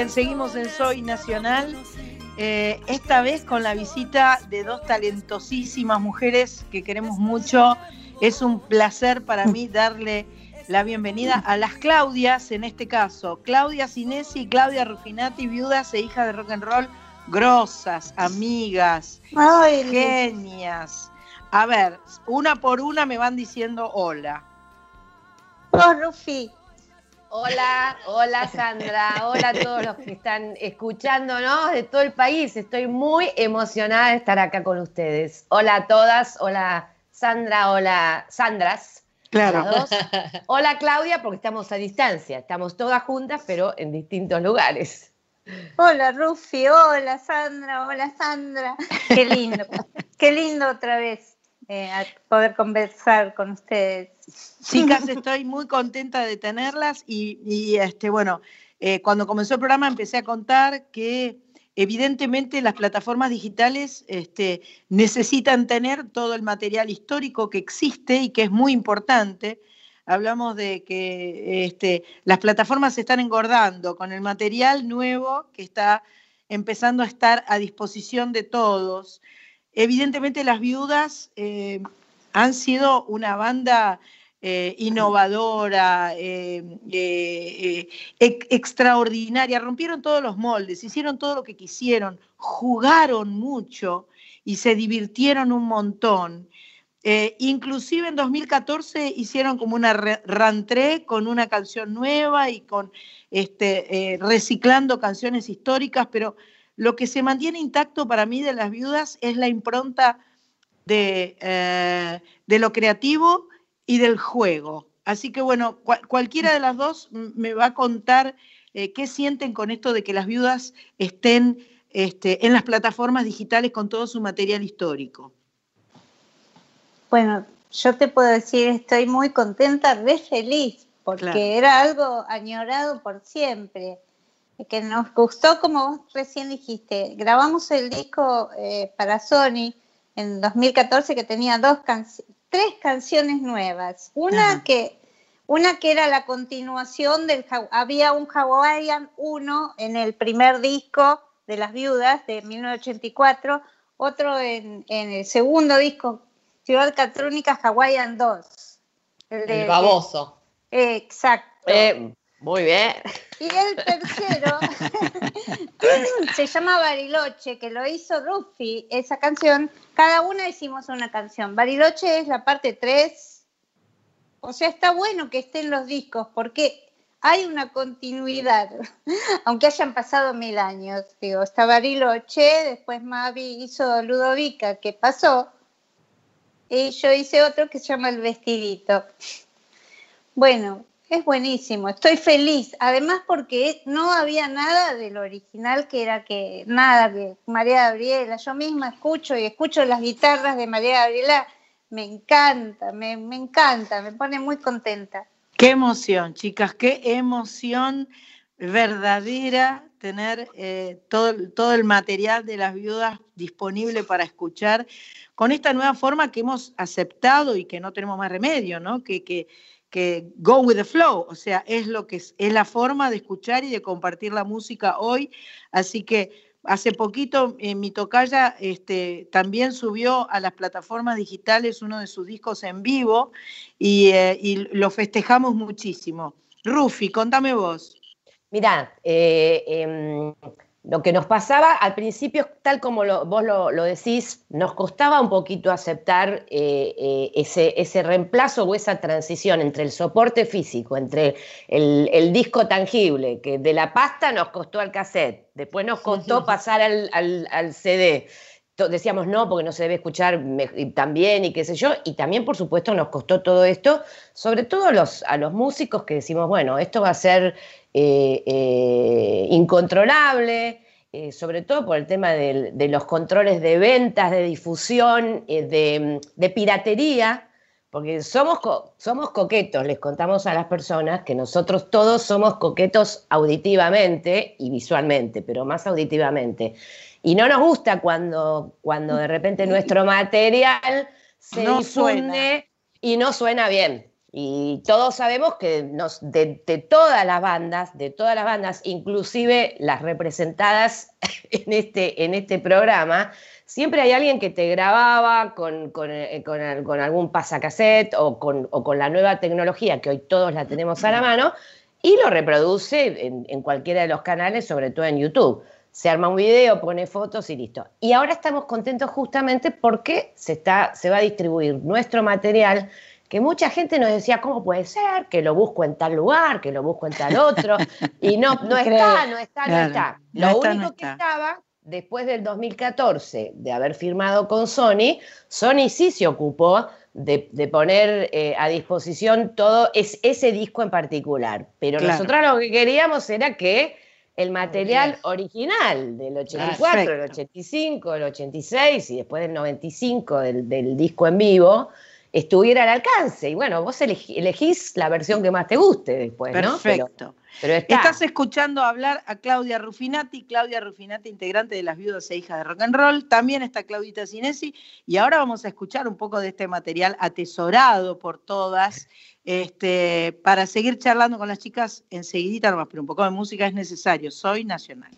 Bien, seguimos en Soy Nacional. eh, esta vez con la visita de dos talentosísimas mujeres que queremos mucho. Es un placer para mí darle la bienvenida a las Claudias, en este caso, Claudia Cinesi y Claudia Rufinati, viudas e hijas de rock and roll, grosas, amigas, Ay, genias. A ver, una por una me van diciendo hola. Oh, Rufi. Hola, hola Sandra, hola a todos los que están escuchándonos de todo el país. Estoy muy emocionada de estar acá con ustedes. Hola a todas, hola Sandra, hola Sandras. Claro. dos. Hola Claudia, porque estamos a distancia, estamos todas juntas, pero en distintos lugares. Hola, Rufi. Hola, Sandra. Hola, Sandra. Qué lindo. Qué lindo otra vez eh, a poder conversar con ustedes. Chicas, estoy muy contenta de tenerlas y, este, bueno, eh, cuando comenzó el programa empecé a contar que evidentemente las plataformas digitales este, necesitan tener todo el material histórico que existe y que es muy importante. Hablamos de que este, las plataformas se están engordando con el material nuevo que está empezando a estar a disposición de todos. Evidentemente las viudas eh, han sido una banda eh, innovadora, eh, extraordinaria, rompieron todos los moldes, hicieron todo lo que quisieron, jugaron mucho y se divirtieron un montón. Inclusive en 2014 hicieron como una re- rentrée con una canción nueva y con este, reciclando canciones históricas, pero lo que se mantiene intacto para mí de las viudas es la impronta de, eh, de lo creativo y del juego. Así que bueno, cual- cualquiera de las dos me va a contar eh, qué sienten con esto de que las viudas estén este, en las plataformas digitales con todo su material histórico. Bueno, yo te puedo decir, estoy muy contenta, re feliz, porque Claro. era algo añorado por siempre, que nos gustó, como vos recién dijiste. Grabamos el disco eh, para Sony en 2014 que tenía dos tres canciones nuevas. Una Ajá. que una que era la continuación del había un Hawaiian 1 en el primer disco de las viudas de 1984, otro en, en el segundo disco Ciudad Catrónica Hawaiian 2. de- El baboso. Eh, exacto. Eh, muy bien. Y el tercero se llama Bariloche, que lo hizo Rufi, esa canción. Cada una hicimos una canción. Bariloche es la parte 3. O sea, está bueno que estén los discos porque hay una continuidad, aunque hayan pasado mil años. Digo, está Bariloche, después Mavi hizo Ludovica, que pasó, y yo hice otro que se llama El Vestidito. Bueno, es buenísimo, estoy feliz, además porque no había nada del original que era que nada que María Gabriela, yo misma escucho y escucho las guitarras de María Gabriela, me encanta, me, encanta, me pone muy contenta. Qué emoción, chicas, qué emoción verdadera tener eh, todo, todo el material de las viudas disponible para escuchar con esta nueva forma que hemos aceptado y que no tenemos más remedio, ¿no? Que, que, que go with the flow, o sea, es lo que es, es la forma de escuchar y de compartir la música hoy. Así que hace poquito eh, mi tocaya este, también subió a las plataformas digitales uno de sus discos en vivo y, eh, lo festejamos muchísimo. Rufi, contame vos. Mirá, eh, em, lo que nos pasaba al principio, tal como lo- vos lo, lo decís, nos costaba un poquito aceptar eh, eh, ese, ese reemplazo o esa transición entre el soporte físico, entre el, el disco tangible, que de la pasta nos costó al cassette, después nos costó pasar al, al- al CD. Decíamos no, porque no se debe escuchar me- y tan bien y qué sé yo, y también por supuesto nos costó todo esto, sobre todo los, a los músicos que decimos, bueno, esto va a ser eh, eh, incontrolable, eh, sobre todo por el tema de los controles de ventas, de difusión, de, de piratería, porque somos, co- somos coquetos, les contamos a las personas que nosotros todos somos coquetos auditivamente y visualmente, pero más auditivamente. Y no nos gusta cuando, cuando de repente nuestro material se No difunde suena. y no suena bien. Y todos sabemos que nos, de, de todas las bandas, de todas las bandas, inclusive las representadas en este, en este programa, siempre hay alguien que te grababa con, con, eh, con al- con algún pasacassette o con, o con la nueva tecnología que hoy todos la tenemos a la mano y lo reproduce en, en cualquiera de los canales, sobre todo en YouTube. Se arma un video, pone fotos y listo. Y ahora estamos contentos justamente porque se, está, se va a distribuir nuestro material que mucha gente nos decía, ¿cómo puede ser? Que lo busco en tal lugar, que lo busco en tal otro. Y no, no está, no está, no está. no Lo está, único que estaba, después del 2014, de haber firmado con Sony, Sony sí se ocupó de, de poner eh, a disposición todo es, ese disco en particular. Pero Claro. nosotros lo que queríamos era que el material original del 84, del Perfecto. 85, del 86 y después del 95 del, del disco en vivo estuviera al alcance. Y bueno, vos elegí- elegís la versión que más te guste después, ¿no? Pero- Perfecto. Pero, está. Estás escuchando hablar a Claudia Rufinati, Claudia Rufinati, integrante de las Viudas e Hijas de Rock and Roll. También está Claudita Cinesi. Y ahora vamos a escuchar un poco de este material atesorado por todas. Este, para seguir charlando con las chicas enseguidita nomás, pero un poco de música es necesario. Soy nacional.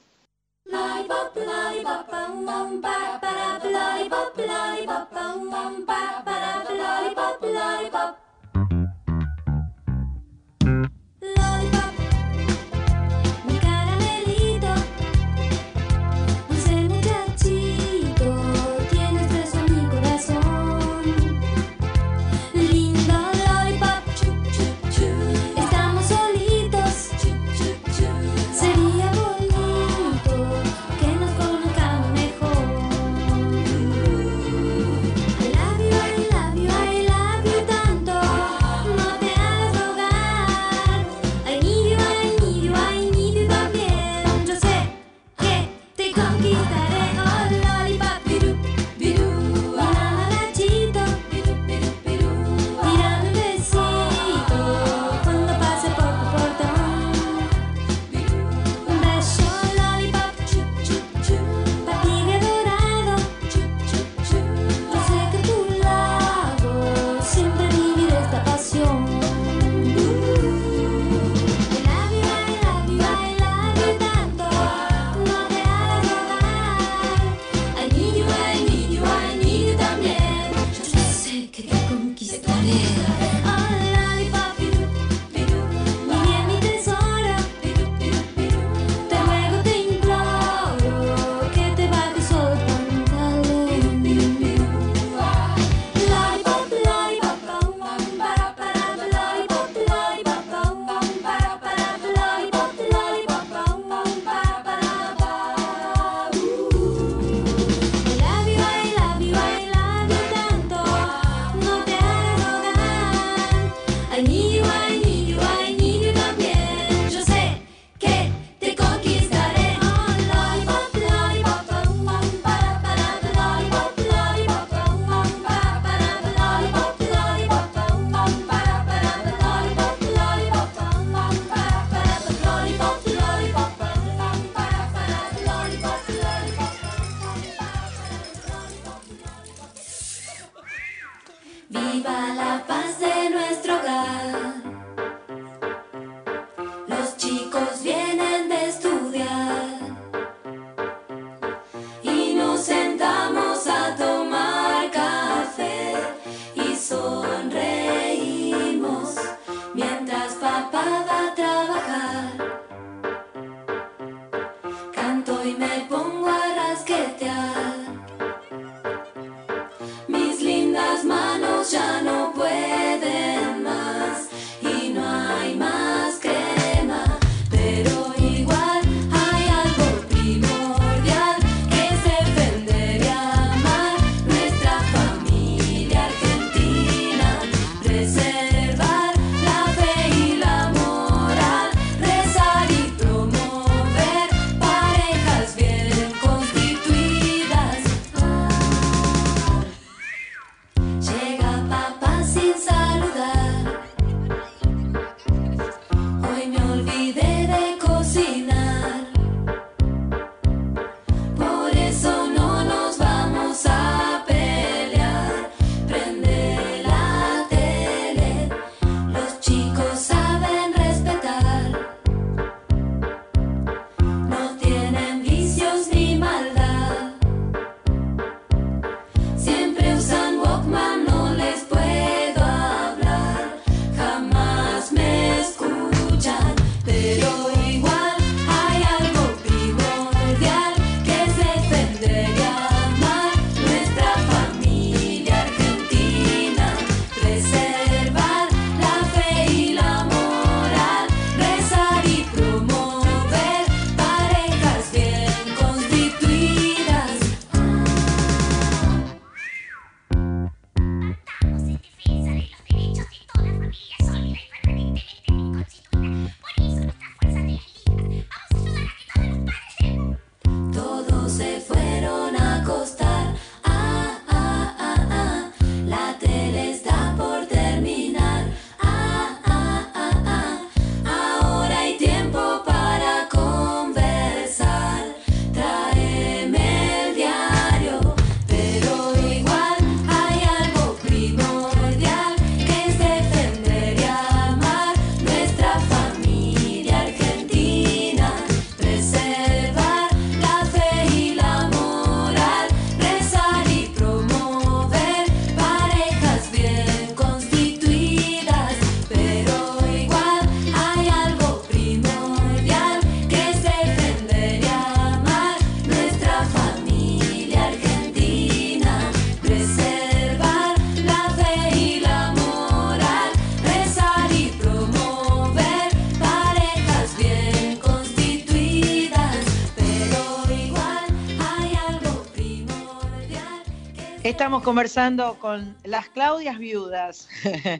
Estamos conversando con las Claudias viudas.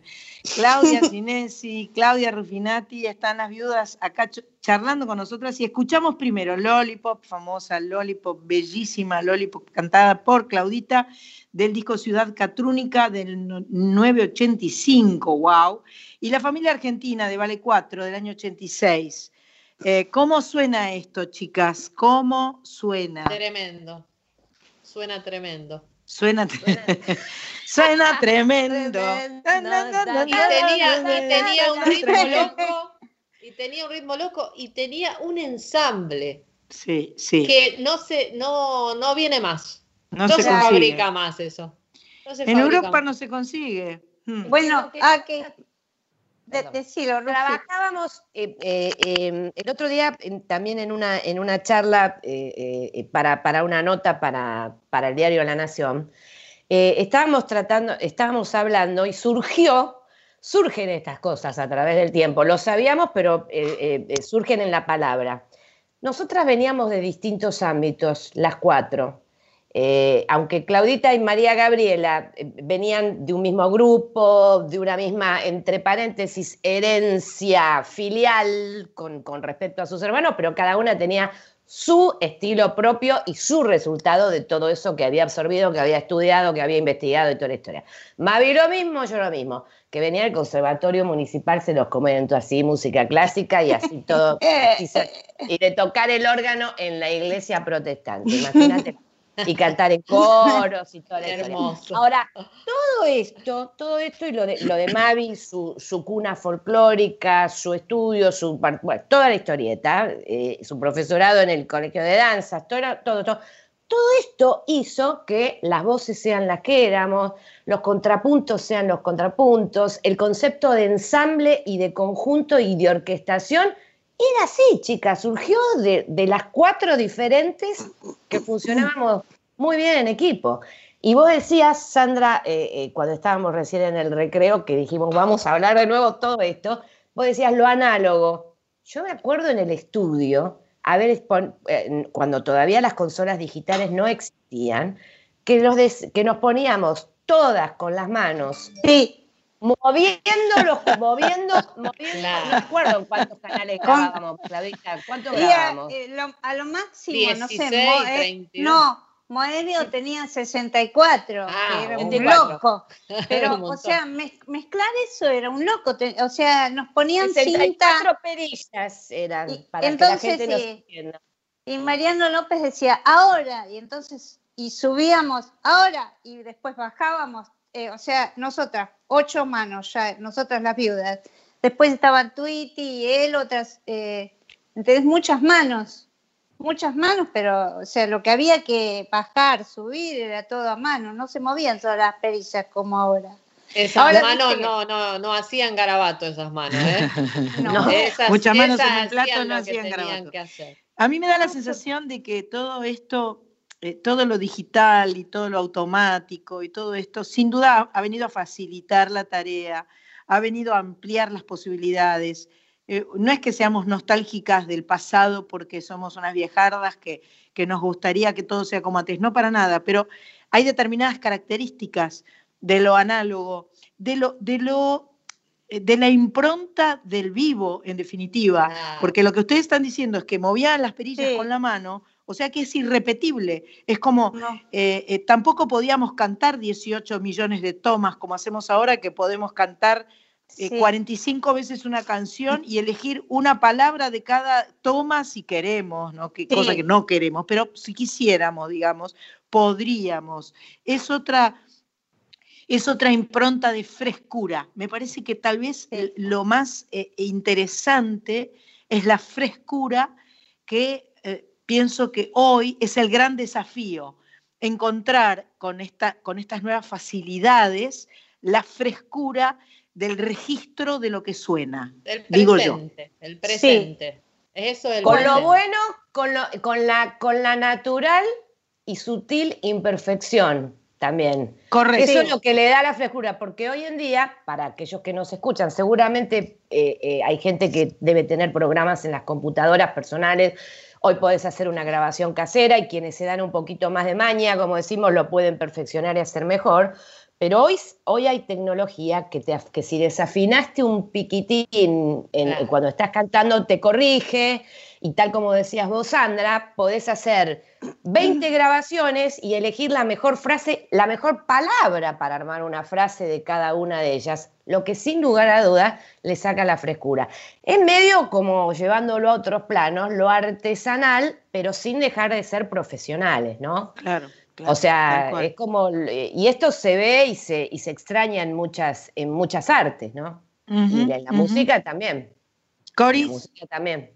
Claudia Sinesi, Claudia Rufinati, están las viudas acá ch- charlando con nosotras y escuchamos primero Lollipop, famosa Lollipop, bellísima Lollipop, cantada por Claudita del disco Ciudad Catrúnica del no- 985, wow, y La familia argentina de Vale 4 del año 86. Eh, ¿Cómo suena esto, chicas? ¿Cómo suena? Tremendo. Suena tremendo. Suena, suena tremendo. Y tenía, y tenía un ritmo loco, y tenía un ritmo loco, y tenía un ensamble Sí, sí. que no se, no, no viene más. No No, se fabrica más eso. No se En Europa más. no se consigue. Hmm. Bueno, ah, que de- decilo. Trabajábamos eh, eh, eh, el otro día en- también en una, en una charla eh, eh, para, para una nota para, para el diario La Nación. eh, estábamos tratando, estábamos hablando y surgió, surgen estas cosas a través del tiempo. Lo sabíamos, pero eh, eh, eh, surgen en la palabra. Nosotras veníamos de distintos ámbitos, las cuatro. Eh, aunque Claudita y María Gabriela eh, venían de un mismo grupo, de una misma, entre paréntesis, herencia filial con, con respecto a sus hermanos, pero cada una tenía su estilo propio y su resultado de todo eso que había absorbido, que había estudiado, que había investigado y toda la historia. Mavi lo mismo, yo lo mismo, que venía del Conservatorio Municipal, se los comento así, música clásica y así todo, y de tocar el órgano en la iglesia protestante, imagínate y cantar en coros y todo eso. Hermoso. Ahora, todo esto, todo esto y lo de, lo de Mavi, su, su cuna folclórica, su estudio, su, bueno, toda la historieta, eh, su profesorado en el colegio de danzas, todo, todo, todo, todo esto hizo que las voces sean las que éramos, los contrapuntos sean los contrapuntos, el concepto de ensamble y de conjunto y de orquestación era así, chicas, surgió de, de las cuatro diferentes que funcionábamos muy bien en equipo. Y vos decías, Sandra, eh, eh, cuando estábamos recién en el recreo, que dijimos, vamos a hablar de nuevo todo esto, vos decías lo análogo. Yo me acuerdo en el estudio, a ver, cuando todavía las consolas digitales no existían, que des- que nos poníamos todas con las manos. Moviendo los, moviendo, moviendo, no me acuerdo en cuántos canales grabábamos, Claudita, ¿cuánto Y a, grabábamos? eh, lo- a lo máximo, no sé, 16, Mo- eh, 32. no, Moedio tenía 64, Ah, que era un 24. loco. Era Pero, un o sea, mez- mezclar eso era un loco. te- o sea, nos ponían 64 cinta. perillas eran, Y para entonces, que la gente nos sí. entienda. Y Mariano López decía, ahora, y entonces, y subíamos, ahora, y después bajábamos, eh, o sea, nosotras, ocho manos ya, nosotras las viudas. Después estaban Tweety y él, otras, eh, entonces muchas manos, muchas manos, pero, o sea, lo que había que bajar, subir, era todo a mano, no se movían todas las perillas como ahora. Esas Ahora, manos no, no, no hacían garabato esas manos, ¿eh? No. Esas- Muchas manos en un plato hacían no hacían garabato. A mí me da la sensación de que todo esto, eh, todo lo digital y todo lo automático y todo esto, sin duda ha, venido a facilitar la tarea, ha venido a ampliar las posibilidades. Eh, no es que seamos nostálgicas del pasado porque somos unas viejardas que, que nos gustaría que todo sea como antes, no para nada, pero hay determinadas características de lo análogo, de lo, de lo eh, de la impronta del vivo, en definitiva, porque lo que ustedes están diciendo es que movían las perillas con la mano, o sea que es irrepetible. Es como, eh, eh, tampoco podíamos cantar 18 millones de tomas como hacemos ahora, que podemos cantar eh, Sí. 45 veces una canción y elegir una palabra de cada toma si queremos, ¿no? Que, cosa que no queremos, pero si quisiéramos, digamos, podríamos. Es otra, es otra impronta de frescura. Me parece que tal vez el- lo más eh, interesante es la frescura que eh, pienso que hoy es el gran desafío, encontrar con, esta, con estas nuevas facilidades la frescura del registro de lo que suena. El Digo yo. presente, el presente. Eso es el Con lo bueno, con, lo- con, la, con la natural y sutil imperfección también. Correcto. Eso es lo que le da la frescura, porque hoy en día, para aquellos que nos escuchan, seguramente eh, eh, hay gente que debe tener programas en las computadoras personales. Hoy podés hacer una grabación casera y quienes se dan un poquito más de maña, como decimos, lo pueden perfeccionar y hacer mejor. Pero hoy, hoy hay tecnología que, te, que si desafinaste un piquitín en- cuando estás cantando, te corrige. Y tal como decías vos, Sandra, podés hacer 20 grabaciones y elegir la mejor frase, la mejor palabra para armar una frase de cada una de ellas, lo que sin lugar a duda le saca la frescura. En medio, como llevándolo a otros planos, lo artesanal, pero sin dejar de ser profesionales, ¿no? Claro. O sea, es como, y esto se ve y se, y se extraña en muchas, en muchas artes, ¿no? Y en la música también. Coris. En la música también.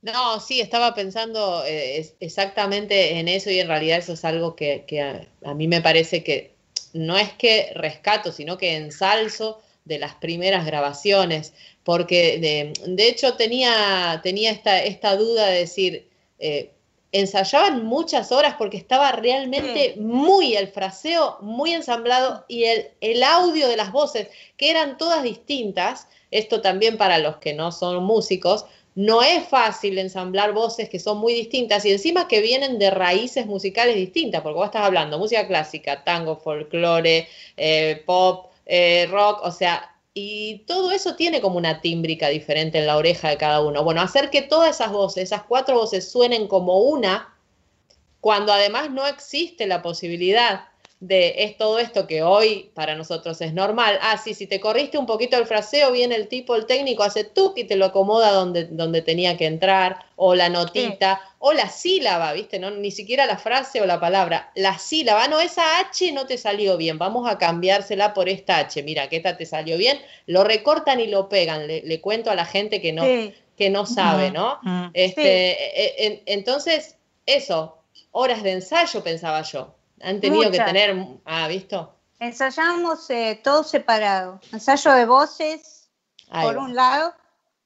No, sí, estaba pensando eh, es- exactamente en eso y en realidad eso es algo que, que a, a mí me parece que no es que rescato, sino que ensalzo de las primeras grabaciones, porque de, de hecho tenía, tenía esta, esta duda de decir, eh, ensayaban muchas horas porque estaba realmente muy el fraseo, muy ensamblado y el, el audio de las voces, que eran todas distintas, esto también para los que no son músicos, no es fácil ensamblar voces que son muy distintas y encima que vienen de raíces musicales distintas, porque vos estás hablando música clásica, tango, folclore, eh, pop, eh, rock, o sea, y todo eso tiene como una tímbrica diferente en la oreja de cada uno. Bueno, hacer que todas esas voces, esas cuatro voces suenen como una, cuando además no existe la posibilidad de es todo esto que hoy para nosotros es normal. Ah, sí, si te corriste un poquito el fraseo, viene el tipo, el técnico, hace tú y te lo acomoda donde, donde tenía que entrar, o la notita, o la sílaba, ¿viste? No, ni siquiera la frase o la palabra, la sílaba, no, esa H no te salió bien, vamos a cambiársela por esta H, mira, que esta te salió bien, lo recortan y lo pegan, le, le cuento a la gente que no, Sí. que no sabe, ¿no? Este, Sí. eh, eh, entonces, eso, horas de ensayo, pensaba yo. Han tenido que tener, ah, ¿visto? Ensayamos eh, todo separado. Ensayo de voces, Ahí por va. un lado,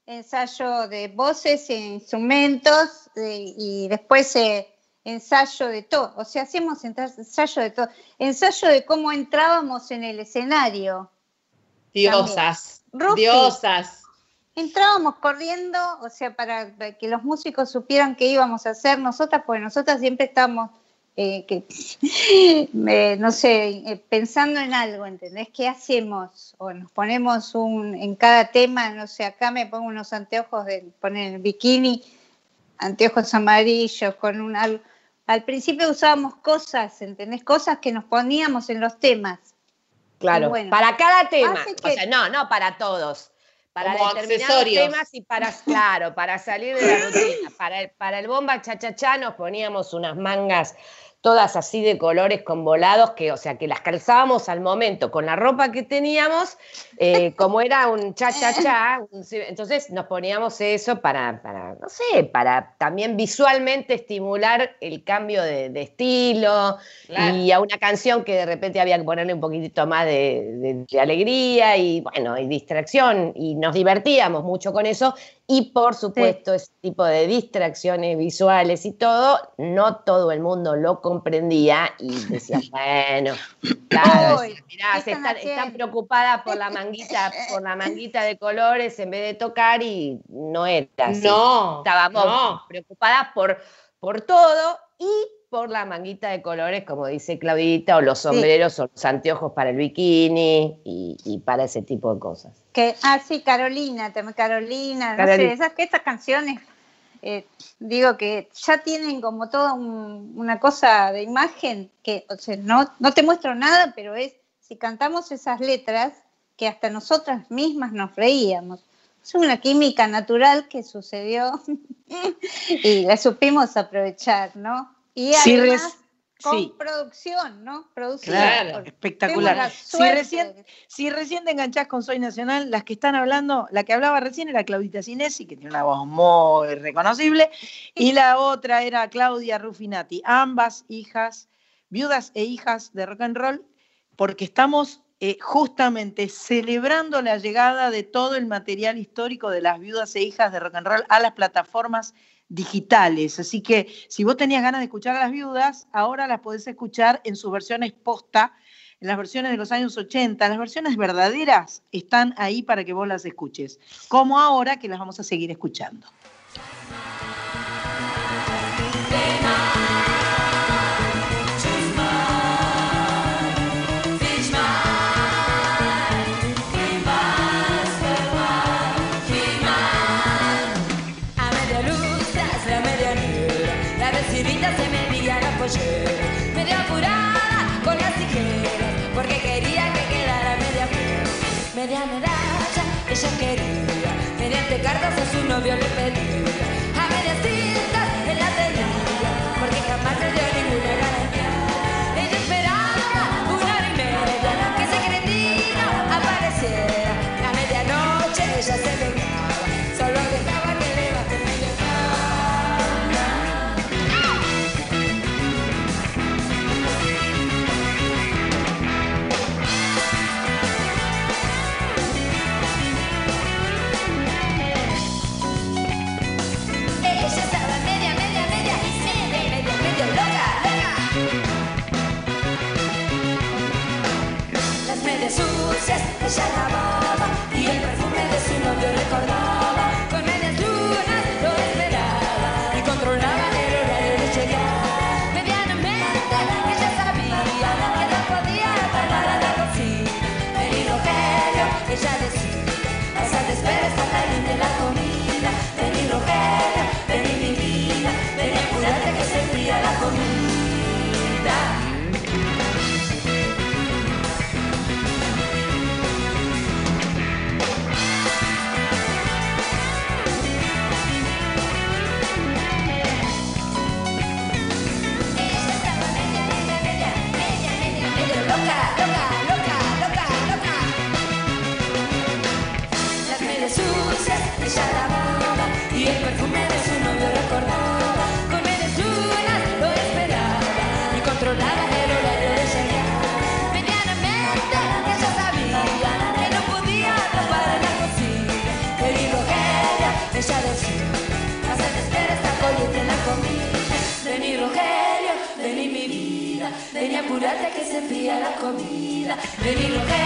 ensayo de voces e instrumentos, eh, y después eh, ensayo de todo. O sea, hacemos entra- ensayo de todo. Ensayo de cómo entrábamos en el escenario. Diosas, Rufi. diosas. Entrábamos corriendo, o sea, para que los músicos supieran qué íbamos a hacer nosotras, porque nosotras siempre estamos, eh, que, eh, no sé, eh, pensando en algo, ¿entendés? ¿Qué hacemos? O nos ponemos un, en cada tema, no sé, acá me pongo unos anteojos de poner el bikini, anteojos amarillos, con un al, al principio usábamos cosas, ¿entendés? Cosas que nos poníamos en los temas. Claro, bueno, para cada tema. O sea, no, no para todos. Para Como determinados accesorios. temas y para, claro, para salir de la rutina. Para el, para el bomba cha-cha-cha nos poníamos unas mangas todas así de colores con volados, que, o sea, que las calzábamos al momento con la ropa que teníamos, eh, como era un cha-cha-cha, entonces nos poníamos eso para, para, no sé, para también visualmente estimular el cambio de, de estilo y a una canción que de repente había que ponerle un poquitito más de, de- de alegría y, bueno, y distracción, y nos divertíamos mucho con eso, y por supuesto, ese tipo de distracciones visuales y todo, no todo el mundo lo comprendía y decía, bueno, claro, Uy, decía, mirá, ¿qué se están están, preocupadas por la manguita, por la manguita de colores en vez de tocar y no era así. No, Estábamos no. preocupadas por, por todo y por la manguita de colores, como dice Claudita, o los sombreros o los anteojos para el bikini y, y para ese tipo de cosas. Que, ah, sí, Carolina, también Carolina, no sé, esas, que estas canciones, eh, digo que ya tienen como toda un- una cosa de imagen que, o sea, no, no te muestro nada, pero es, si cantamos esas letras, que hasta nosotras mismas nos reíamos. Es una química natural que sucedió y la supimos aprovechar, ¿no? Y Sí, además, res- con sí. producción, ¿no? Producida Claro, por- espectacular. Si recién, si recién te enganchás con Soy Nacional, las que están hablando, la que hablaba recién era Claudita Cinesi, que tiene una voz muy reconocible, y la otra era Claudia Rufinati, ambas hijas, viudas e hijas de rock and roll, porque estamos eh, justamente celebrando la llegada de todo el material histórico de las viudas e hijas de rock and roll a las plataformas digitales. Así que si vos tenías ganas de escuchar a las viudas, ahora las podés escuchar en sus versiones posta, en las versiones de los años 80. Las versiones verdaderas están ahí para que vos las escuches, como ahora que las vamos a seguir escuchando. Sucias ella apurate que se enfría la comida. Vení Rogelio, vení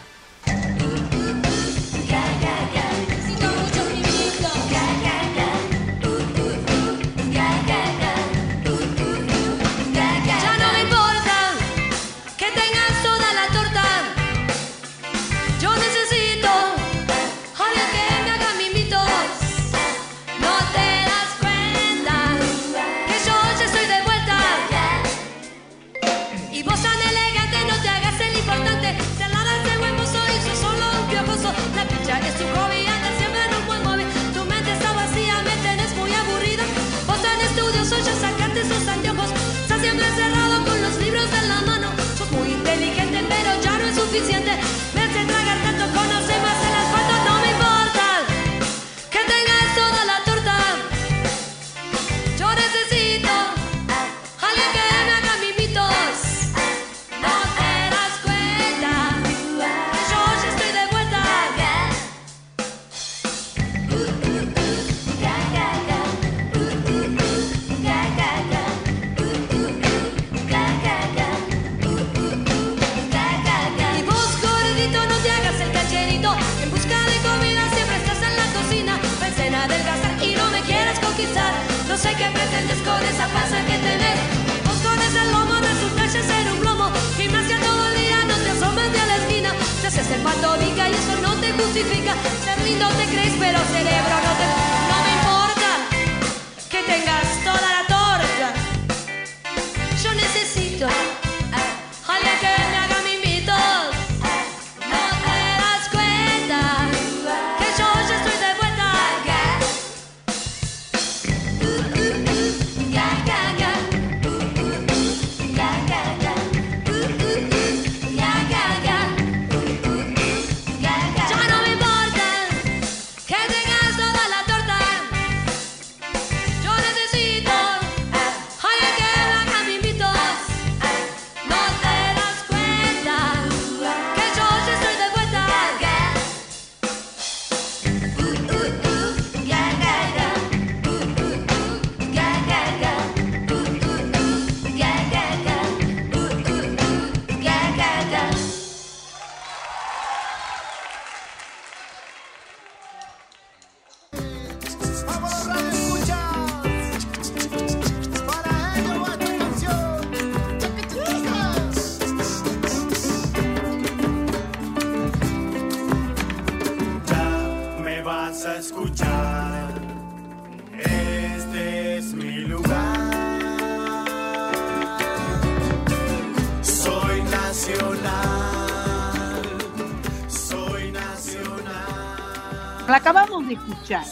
La acabamos de escuchar.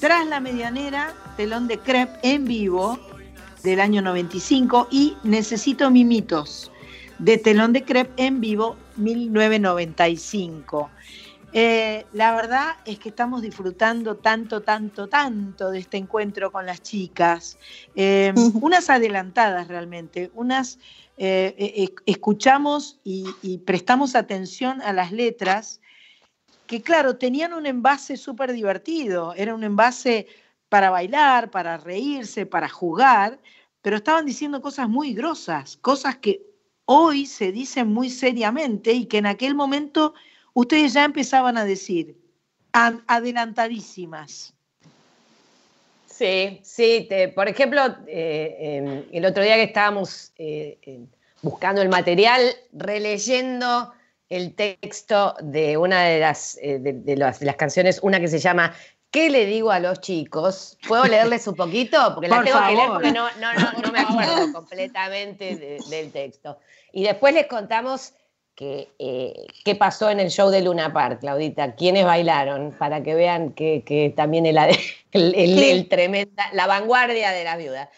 Tras la medianera, telón de crepe en vivo del año 95 y Necesito Mimitos de telón de crepe en vivo 1995. Eh, la verdad es que estamos disfrutando tanto, tanto, tanto de este encuentro con las chicas. Eh, unas adelantadas realmente, unas eh, escuchamos y, y prestamos atención a las letras que claro, tenían un envase súper divertido, era un envase para bailar, para reírse, para jugar, pero estaban diciendo cosas muy grosas, cosas que hoy se dicen muy seriamente y que en aquel momento ustedes ya empezaban a decir, "Ad- adelantadísimas. Sí, sí. por ejemplo, eh, el otro día que estábamos eh, buscando el material, releyendo el texto de una de las, eh, de, de las, de las canciones, una que se llama ¿Qué le digo a los chicos? ¿Puedo leerles un poquito? Porque la Por tengo que leer favor. porque no, no, no, no me acuerdo completamente de- del texto. Y después les contamos que, eh, qué pasó en el show de Luna Park, Claudita, quiénes bailaron, para que vean que, que también el, el, el- el tremenda, la vanguardia de la viuda.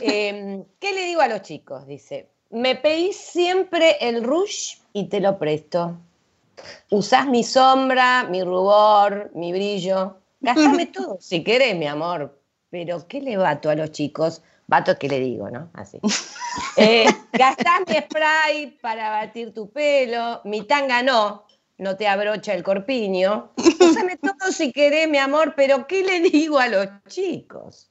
Eh, ¿Qué le digo a los chicos? Dice, me pedís siempre el rush y te lo presto. Usás mi sombra, mi rubor, mi brillo. Gastame todo si querés, mi amor. Pero ¿qué le vato a los chicos? Vato es que le digo, ¿no? Así. Eh, gastás mi spray para batir tu pelo. Mi tanga no, no te abrocha el corpiño. Úsame todo si querés, mi amor, pero ¿qué le digo a los chicos?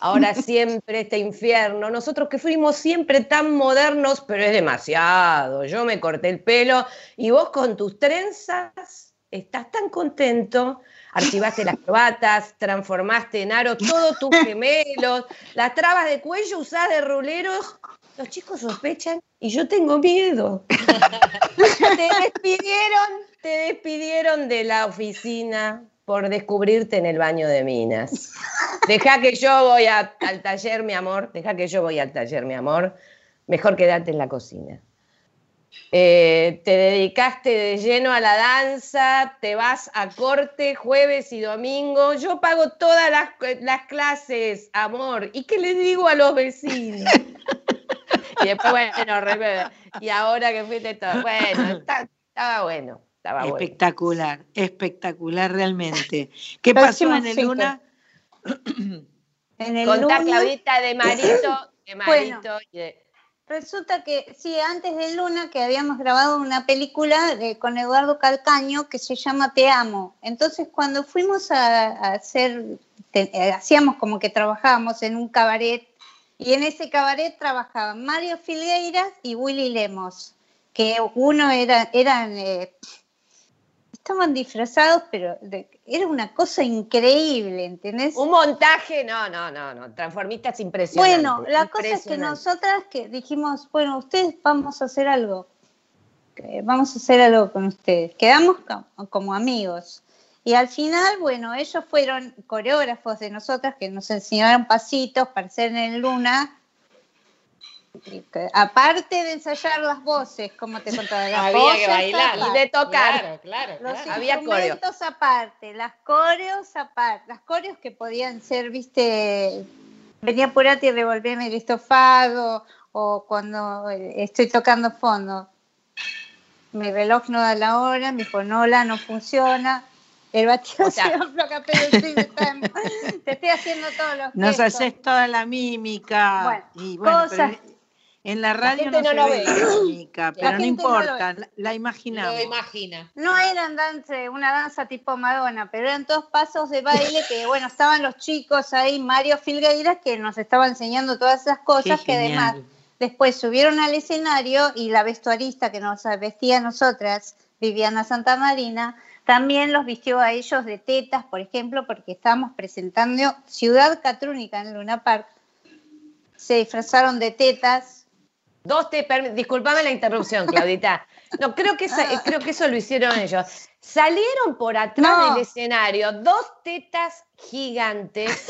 Ahora siempre este infierno. Nosotros que fuimos siempre tan modernos, pero es demasiado. Yo me corté el pelo y vos con tus trenzas estás tan contento. Archivaste las corbatas, transformaste en aro todos tus gemelos, las trabas de cuello usás de ruleros. Los chicos sospechan y yo tengo miedo. te despidieron, te despidieron de la oficina por descubrirte en el baño de minas. Deja que yo voy a- al taller, mi amor. Deja que yo voy al taller, mi amor. Mejor quedarte en la cocina. Eh, te dedicaste de lleno a la danza, te vas a corte jueves y domingo. Yo pago todas las, las clases, amor. ¿Y qué le digo a los vecinos? Y después, bueno, y ahora que fuiste todo, bueno, estaba bueno, estaba bueno. Espectacular, espectacular realmente. ¿Qué pasó en el. Luna? En el Contá, Luna- Claudita, de Marito, de Bueno. Marito y de- Resulta que sí, antes de Luna, que habíamos grabado una película de- con Eduardo Calcaño que se llama Te Amo. Entonces, cuando fuimos a, a hacer, te- eh, hacíamos como que trabajábamos en un cabaret, y en ese cabaret trabajaban Mario Filgueiras y Willy Lemos, que uno era, eran, eh, estaban disfrazados, pero de- era una cosa increíble, ¿entendés? Un montaje, no, no, no, no, transformistas impresionantes. Bueno, la cosa es que nosotras que dijimos, bueno, ustedes vamos a hacer algo, vamos a hacer algo con ustedes. Quedamos co- como amigos. Y al final, bueno, ellos fueron coreógrafos de nosotras que nos enseñaron pasitos para hacer en el Luna. Aparte de ensayar las voces, como te contaba, las Había que voces bailar. aparte. Y de tocar. Claro, claro, Los claro. Había coreo. instrumentos aparte, las coreos aparte, las coreos que podían ser, viste, venía apurate y revolverme el estofado, o cuando eh, estoy tocando fondo. Mi reloj no da la hora, mi fonola no funciona, el batido O sea- se afloja, pero estoy gritando. te estoy haciendo todos los Nos gestos. haces toda la mímica. Bueno, y bueno, cosas- en la radio no, no se lo ve pero no gente no lo importa, la, imaginamos. Lo imagina. No eran danza, una danza tipo Madonna, pero eran todos pasos de baile que, bueno, estaban los chicos ahí, Mario Filgueiras, que nos estaba enseñando todas esas cosas que además después subieron al escenario y la vestuarista que nos vestía a nosotras, Viviana Santamarina, también los vistió a ellos de tetas, por ejemplo, porque estábamos presentando Ciudad Catrúnica en Luna Park. Se disfrazaron de tetas, Dos te disculpame la interrupción, Claudita. No, creo que, Ah. creo que eso lo hicieron ellos. Salieron por atrás No. del escenario dos tetas gigantes.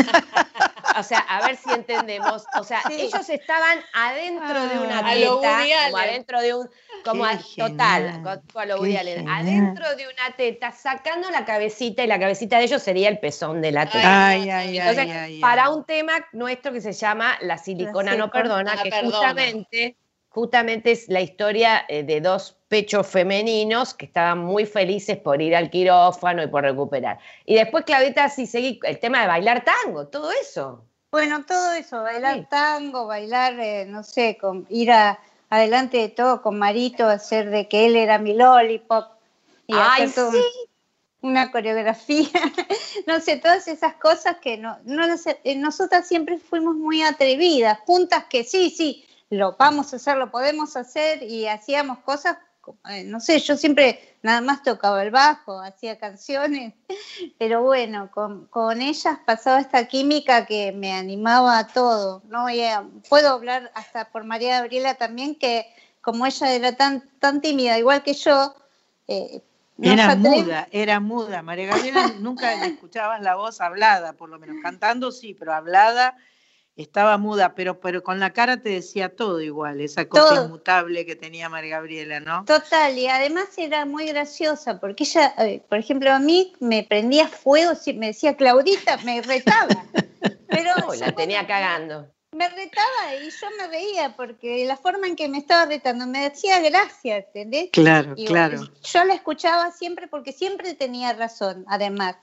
o sea, a ver si entendemos. O sea, Sí. ellos estaban adentro de una A lo teta, como adentro de un, como a- total, con, con lo adentro de una teta, sacando la cabecita y la cabecita de ellos sería el pezón de la teta. Ay, ay, ay, Entonces, ay, ay. para un tema nuestro que se llama La silicona no silicona perdona, que perdona. justamente, justamente es la historia eh, de dos pechos femeninos que estaban muy felices por ir al quirófano y por recuperar. Y después, Claudita, sí seguí el tema de bailar tango, todo eso. Bueno, todo eso, bailar Sí. tango, bailar, eh, no sé, con, ir a, adelante de todo con Marito, hacer de que él era mi lollipop. Y Ay, hacer todo un- sí. una coreografía, no sé, todas esas cosas que no, no las- eh, nosotras siempre fuimos muy atrevidas, juntas que sí, sí, lo vamos a hacer, lo podemos hacer y hacíamos cosas, eh, no sé, yo siempre nada más tocaba el bajo, hacía canciones, pero bueno, con, con ellas pasaba esta química que me animaba a todo, ¿no? Y, eh, puedo hablar hasta por María Gabriela también, que como ella era tan, tan tímida, igual que yo, eh, Era muda, era muda. María Gabriela nunca escuchabas la voz hablada, por lo menos. Cantando sí, pero hablada estaba muda, pero, pero con la cara te decía todo igual, esa cosa Todo. inmutable que tenía María Gabriela, ¿no? Total, y además era muy graciosa, porque ella, eh, por ejemplo, a mí me prendía fuego, si me decía Claudita, me retaba. Pero la tenía cagando. Me retaba y yo me reía, porque la forma en que me estaba retando me hacía gracia, ¿entendés? Claro, Y claro. Yo la escuchaba siempre porque siempre tenía razón, además.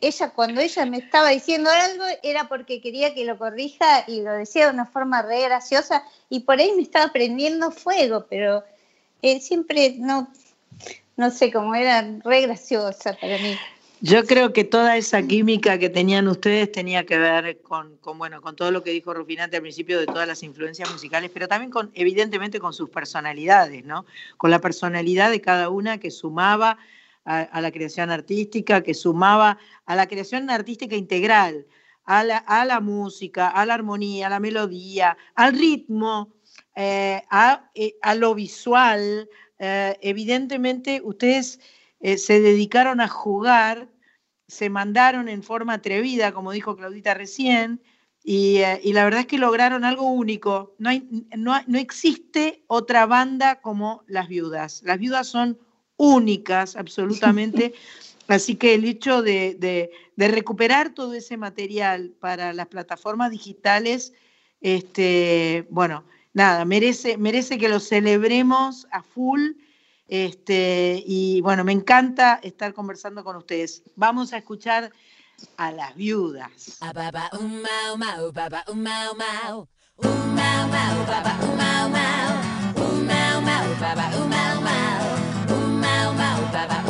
Ella, cuando ella me estaba diciendo algo, era porque quería que lo corrija y lo decía de una forma re graciosa y por ahí me estaba prendiendo fuego, pero eh, siempre no, no sé cómo era re graciosa para mí. Yo creo que toda esa química que tenían ustedes tenía que ver con, con, bueno, con todo lo que dijo Rufinante al principio de todas las influencias musicales, pero también con, evidentemente, con sus personalidades, ¿no? Con la personalidad de cada una que sumaba a, la creación artística, que sumaba a la creación artística integral, a la, a la música, a la armonía, a la melodía, al ritmo, eh, a, eh, a lo visual. Eh, evidentemente, ustedes se dedicaron a jugar, se mandaron en forma atrevida, como dijo Claudita recién, y, y la verdad es que lograron algo único. No, hay, no, no existe otra banda como Las Viudas. Las Viudas son únicas, absolutamente. Así que el hecho de, de- de recuperar todo ese material para las plataformas digitales, este, bueno, nada, merece, merece que lo celebremos a full. Este, y bueno, me encanta estar conversando con ustedes. Vamos a escuchar a las viudas. bye bye.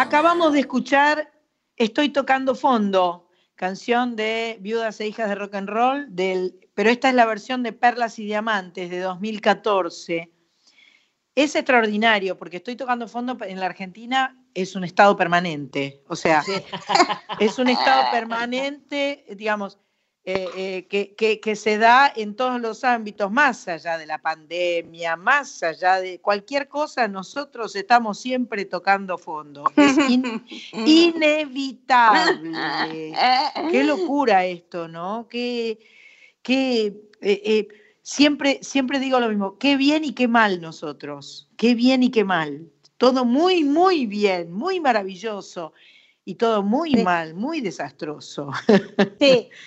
Acabamos de escuchar Estoy tocando fondo, canción de Viudas e Hijas de Rock and Roll, del, pero esta es la versión de Perlas y Diamantes de 2014. Es extraordinario porque estoy tocando fondo en la Argentina, es un estado permanente. O sea, es un estado permanente, digamos, eh, eh, que, que- que se da en todos los ámbitos, más allá de la pandemia, más allá de cualquier cosa, nosotros estamos siempre tocando fondo. Es in- inevitable. Qué locura esto, ¿no? Qué, qué, eh, eh, siempre, siempre digo lo mismo, qué bien y qué mal nosotros, qué bien y qué mal. Todo muy, muy bien, muy maravilloso y todo muy mal, muy desastroso. Sí.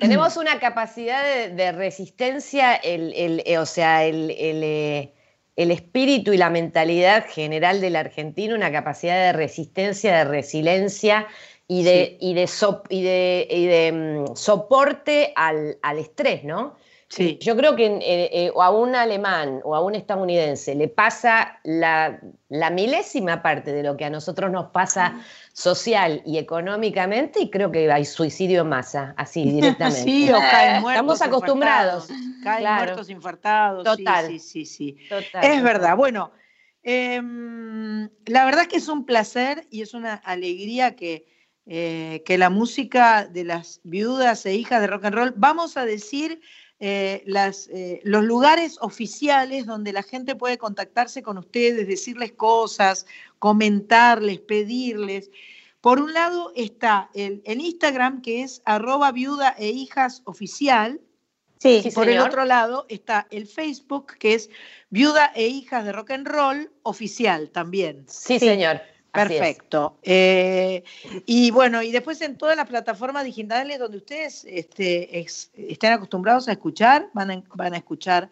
Tenemos una capacidad de, de resistencia, el, el, eh, o sea, el, el, eh, el espíritu y la mentalidad general del argentino, una capacidad de resistencia, de resiliencia y de, y de, sop- y de, y de, mm, soporte al, al estrés, ¿no? Sí. Yo creo que eh, eh, o a un alemán o a un estadounidense le pasa la, la milésima parte de lo que a nosotros nos pasa social y económicamente y creo que hay suicidio en masa, así directamente. Sí, o caen muertos. Estamos acostumbrados. Caen Claro. muertos infartados. Total. Sí, sí, sí. Total, Es total. verdad. Bueno, em, la verdad es que es un placer y es una alegría que, eh, que la música de las viudas e hijas de rock and roll, vamos a decir eh, las, eh, los lugares oficiales donde la gente puede contactarse con ustedes, decirles cosas, comentarles, pedirles. Por un lado está el, el Instagram que es arroba viuda e hijas oficial. Sí, y por el otro lado está el Facebook que es viuda e hijas de rock and roll oficial también. Sí, señor. Perfecto. Eh, y bueno, y después en todas las plataformas digitales donde ustedes este, estén acostumbrados a escuchar, van a, van a escuchar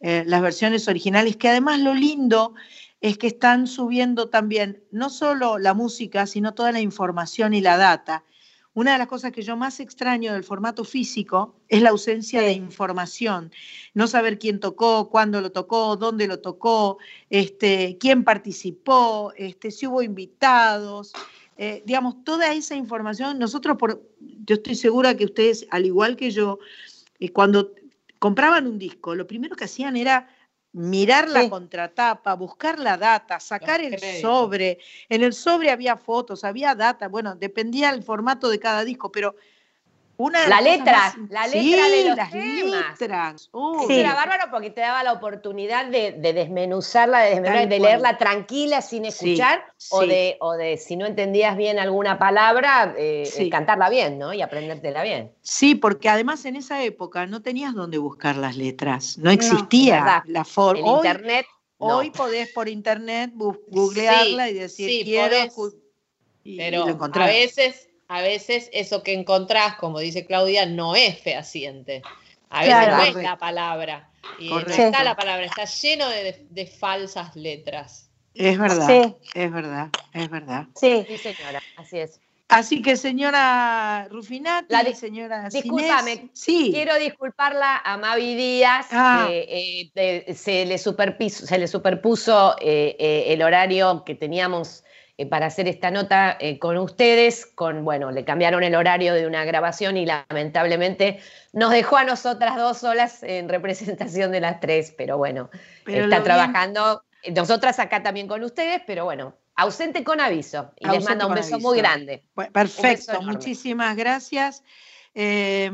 eh, las versiones originales, que además lo lindo es que están subiendo también no solo la música, sino toda la información y la data. Una de las cosas que yo más extraño del formato físico es la ausencia de información. No saber quién tocó, cuándo lo tocó, dónde lo tocó, este, quién participó, este, si hubo invitados. eh, digamos, toda esa información, nosotros, por, yo estoy segura que ustedes, al igual que yo, eh, cuando compraban un disco, lo primero que hacían era mirar la contratapa, buscar la data, sacar el sobre. En el sobre había fotos, había data, bueno, dependía del formato de cada disco, pero una La letra, más- la Sí, letra de los las temas. letras. Eso era bárbaro porque te daba la oportunidad de, de desmenuzarla, de, desmenuzarla, leerla tranquila sin Sí, escuchar o, sí. de, o de si no entendías bien alguna palabra, eh, Sí. cantarla bien, ¿no? Y aprendértela bien. Sí, porque además en esa época no tenías dónde buscar las letras, no existía la forma. En internet, no. hoy podés por internet googlearla y decir sí, quiero podés, y Pero lo a veces, a veces eso que encontrás, como dice Claudia, no es fehaciente. A veces Claro. no es la palabra. Y no Correcto. está la palabra, está lleno de, de falsas letras. Es verdad, Sí. es verdad, es verdad. Sí. Sí, señora, así es. Así que señora Rufinati, La di- señora Discúlpame, sí, quiero disculparla a Mavi Díaz, Ah. eh, eh, se, le superpiso- se le superpuso eh, eh, el horario que teníamos para hacer esta nota eh, con ustedes, con, bueno, le cambiaron el horario de una grabación y lamentablemente nos dejó a nosotras dos solas en representación de las tres, pero bueno, Pero está trabajando, nosotras acá también con ustedes, pero bueno, ausente con aviso, y les mando un beso aviso. muy grande. Perfecto, muchísimas gracias. Eh,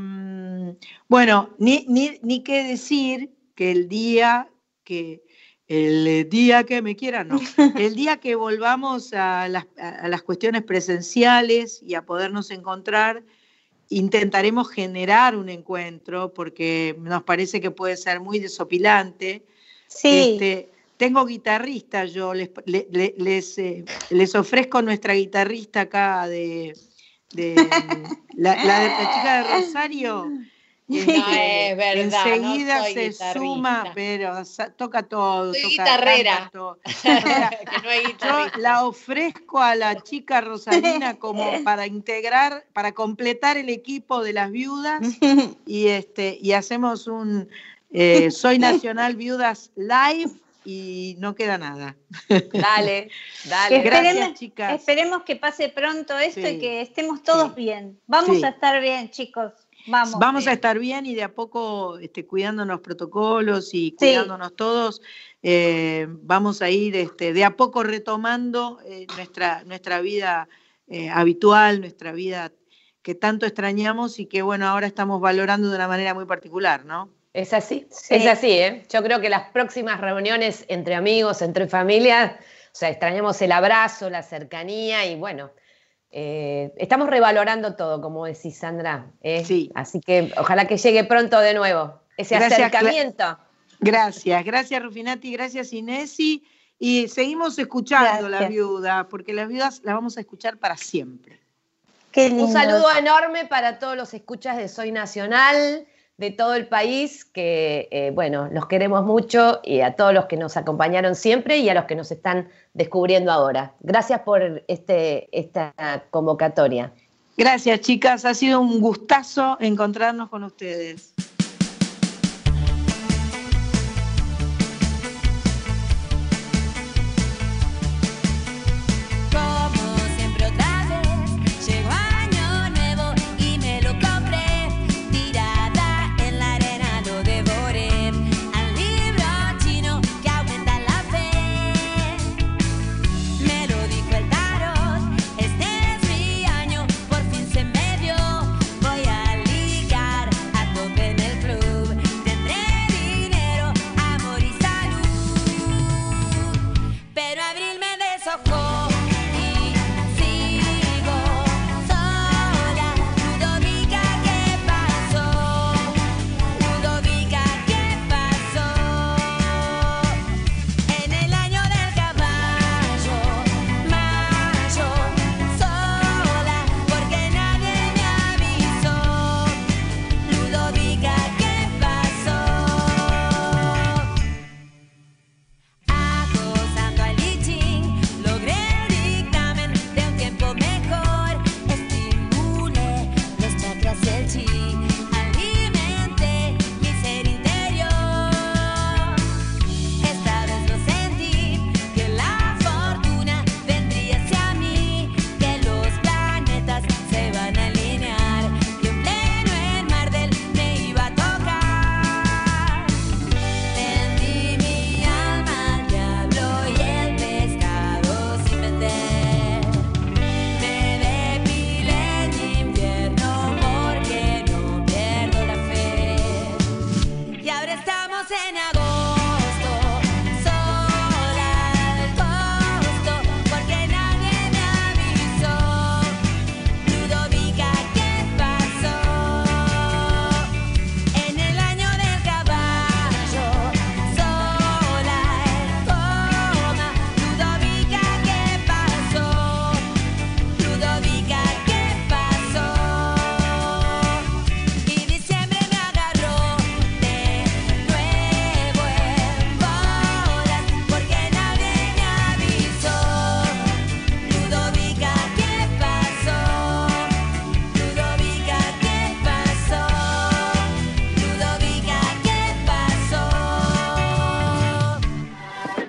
bueno, ni, ni, ni qué decir que el día que el día que me quieran, no, el día que volvamos a las, a las cuestiones presenciales y a podernos encontrar, intentaremos generar un encuentro porque nos parece que puede ser muy desopilante. Sí. Este, tengo guitarrista, yo les, le- le- les, eh, les ofrezco nuestra guitarrista acá de, de la, la de- la chica de Rosario. No es verdad, no Enseguida se guitarrista. suma, pero toca todo. Soy toca, guitarrera. canta todo. Mira, que no hay yo la ofrezco a la chica Rosalina como para integrar, para completar el equipo de las viudas y este y hacemos un eh, Soy Nacional Viudas Live y no queda nada. Dale, dale. Gracias, esperemos, chicas. esperemos que pase pronto esto Sí. y que estemos todos Sí. bien. Vamos Sí. a estar bien, chicos. Vamos. Vamos a estar bien y de a poco este, cuidando los protocolos y Sí. cuidándonos todos. eh, vamos a ir este, de a poco retomando eh, nuestra, nuestra vida eh, habitual, nuestra vida que tanto extrañamos y que bueno, ahora estamos valorando de una manera muy particular, ¿no? Es así, Sí. es así, ¿eh? Yo creo que las próximas reuniones entre amigos, entre familias, o sea, extrañamos el abrazo, la cercanía y bueno, eh, estamos revalorando todo, como decís, Sandra. ¿eh? Sí. Así que ojalá que llegue pronto de nuevo ese Gracias, acercamiento. Gracias, gracias Rufinati, gracias Inesi. Y seguimos escuchando la Gracias. viuda, porque las viudas las vamos a escuchar para siempre. Qué Un lindo. saludo enorme para todos los escuchas de Soy Nacional, de todo el país, que eh, bueno, los queremos mucho y a todos los que nos acompañaron siempre y a los que nos están descubriendo ahora. Gracias por este, esta convocatoria. Gracias, chicas. Ha sido un gustazo encontrarnos con ustedes.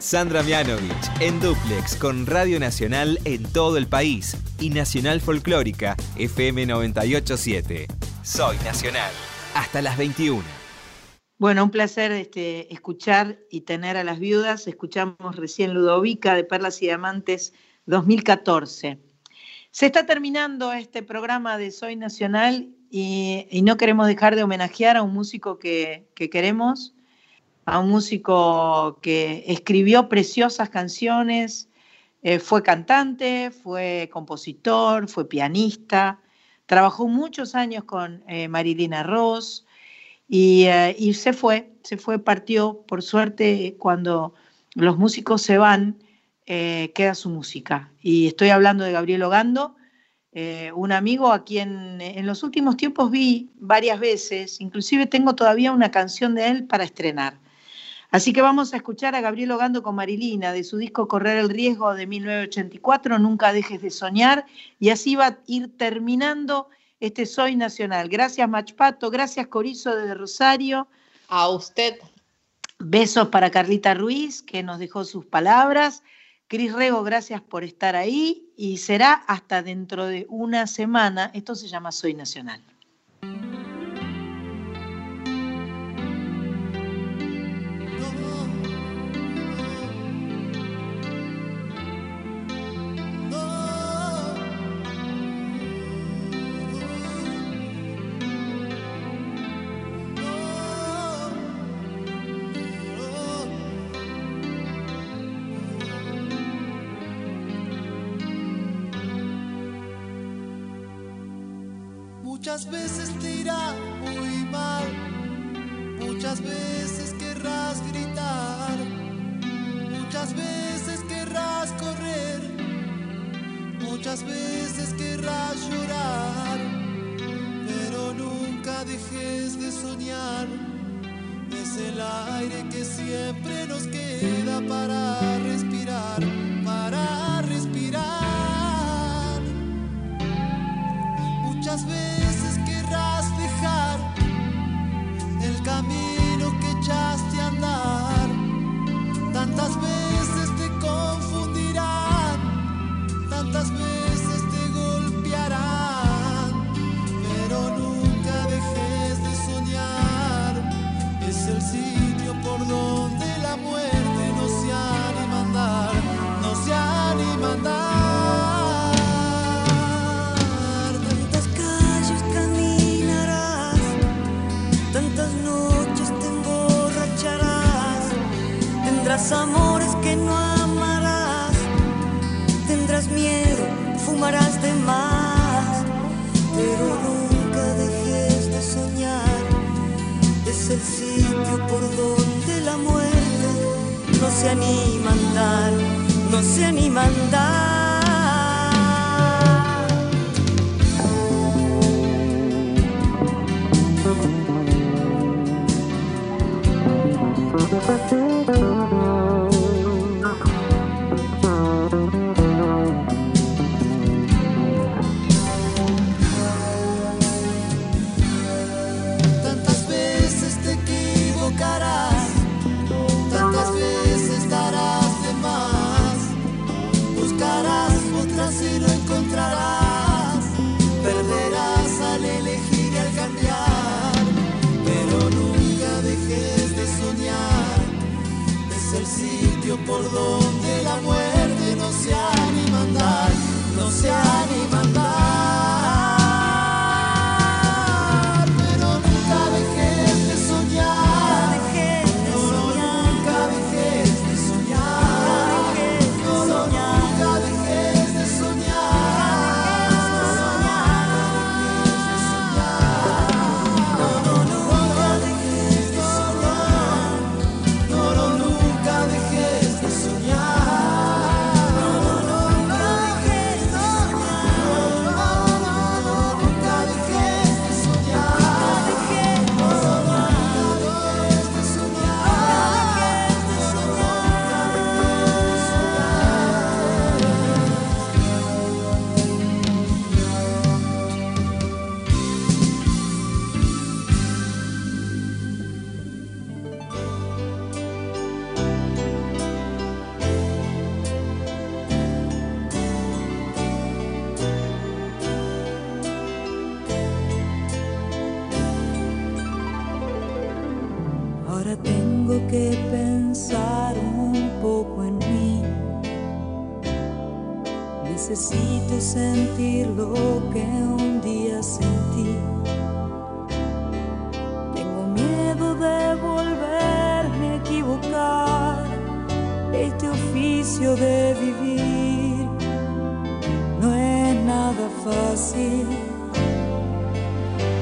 Sandra Mianovich en Duplex con Radio Nacional en todo el país y Nacional Folclórica FM 987. Soy Nacional. Hasta las 21. Bueno, un placer este, escuchar y tener a las viudas. Escuchamos recién Ludovica de Perlas y Diamantes 2014. Se está terminando este programa de Soy Nacional y, no queremos dejar de homenajear a un músico que queremos, a un músico que escribió preciosas canciones, eh, fue cantante, fue compositor, fue pianista, trabajó muchos años con eh, Marilina Ross y, eh, y se fue, se fue, partió. Por suerte, cuando los músicos se van, queda su música. Y estoy hablando de Gabriel Ogando, un amigo a quien en los últimos tiempos vi varias veces, inclusive tengo todavía una canción de él para estrenar. Así que vamos a escuchar a Gabriel Ogando con Marilina de su disco Correr el Riesgo de 1984, Nunca dejes de soñar, y así va a ir terminando este Soy Nacional. Gracias Machpato, gracias Corizo de Rosario. A usted. Besos para Carlita Ruiz, que nos dejó sus palabras. Cris Rego, gracias por estar ahí y será hasta dentro de una semana. Esto se llama Soy Nacional.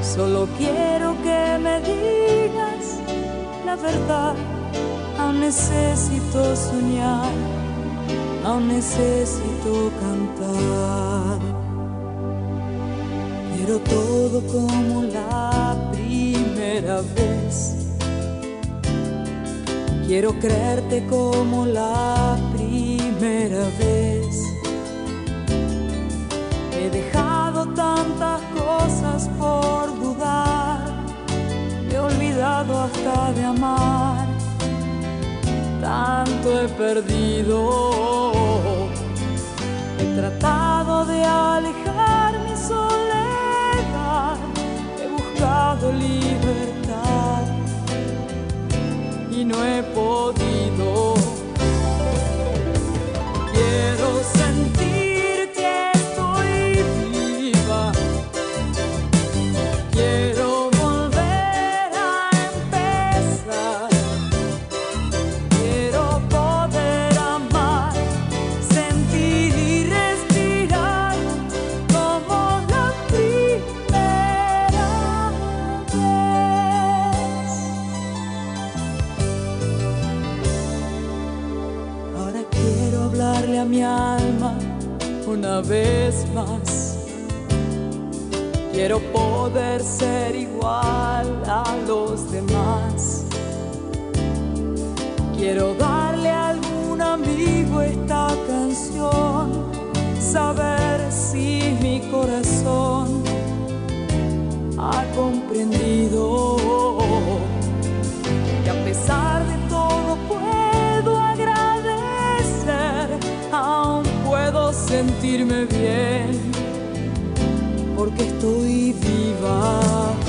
Solo quiero que me digas la verdad. Aún necesito soñar, aún necesito cantar. Quiero todo como la primera vez. Quiero creerte como la primera vez. Tantas cosas por dudar. He olvidado hasta de amar. Tanto he perdido. He tratado de alejar mi soledad. He buscado libertad y no he podido. Quiero sentir una vez más. Quiero poder ser igual a los demás. Quiero darle a algún amigo esta canción. Saber si mi corazón ha comprendido que a pesar de todo puedo sentirme bien porque estoy viva.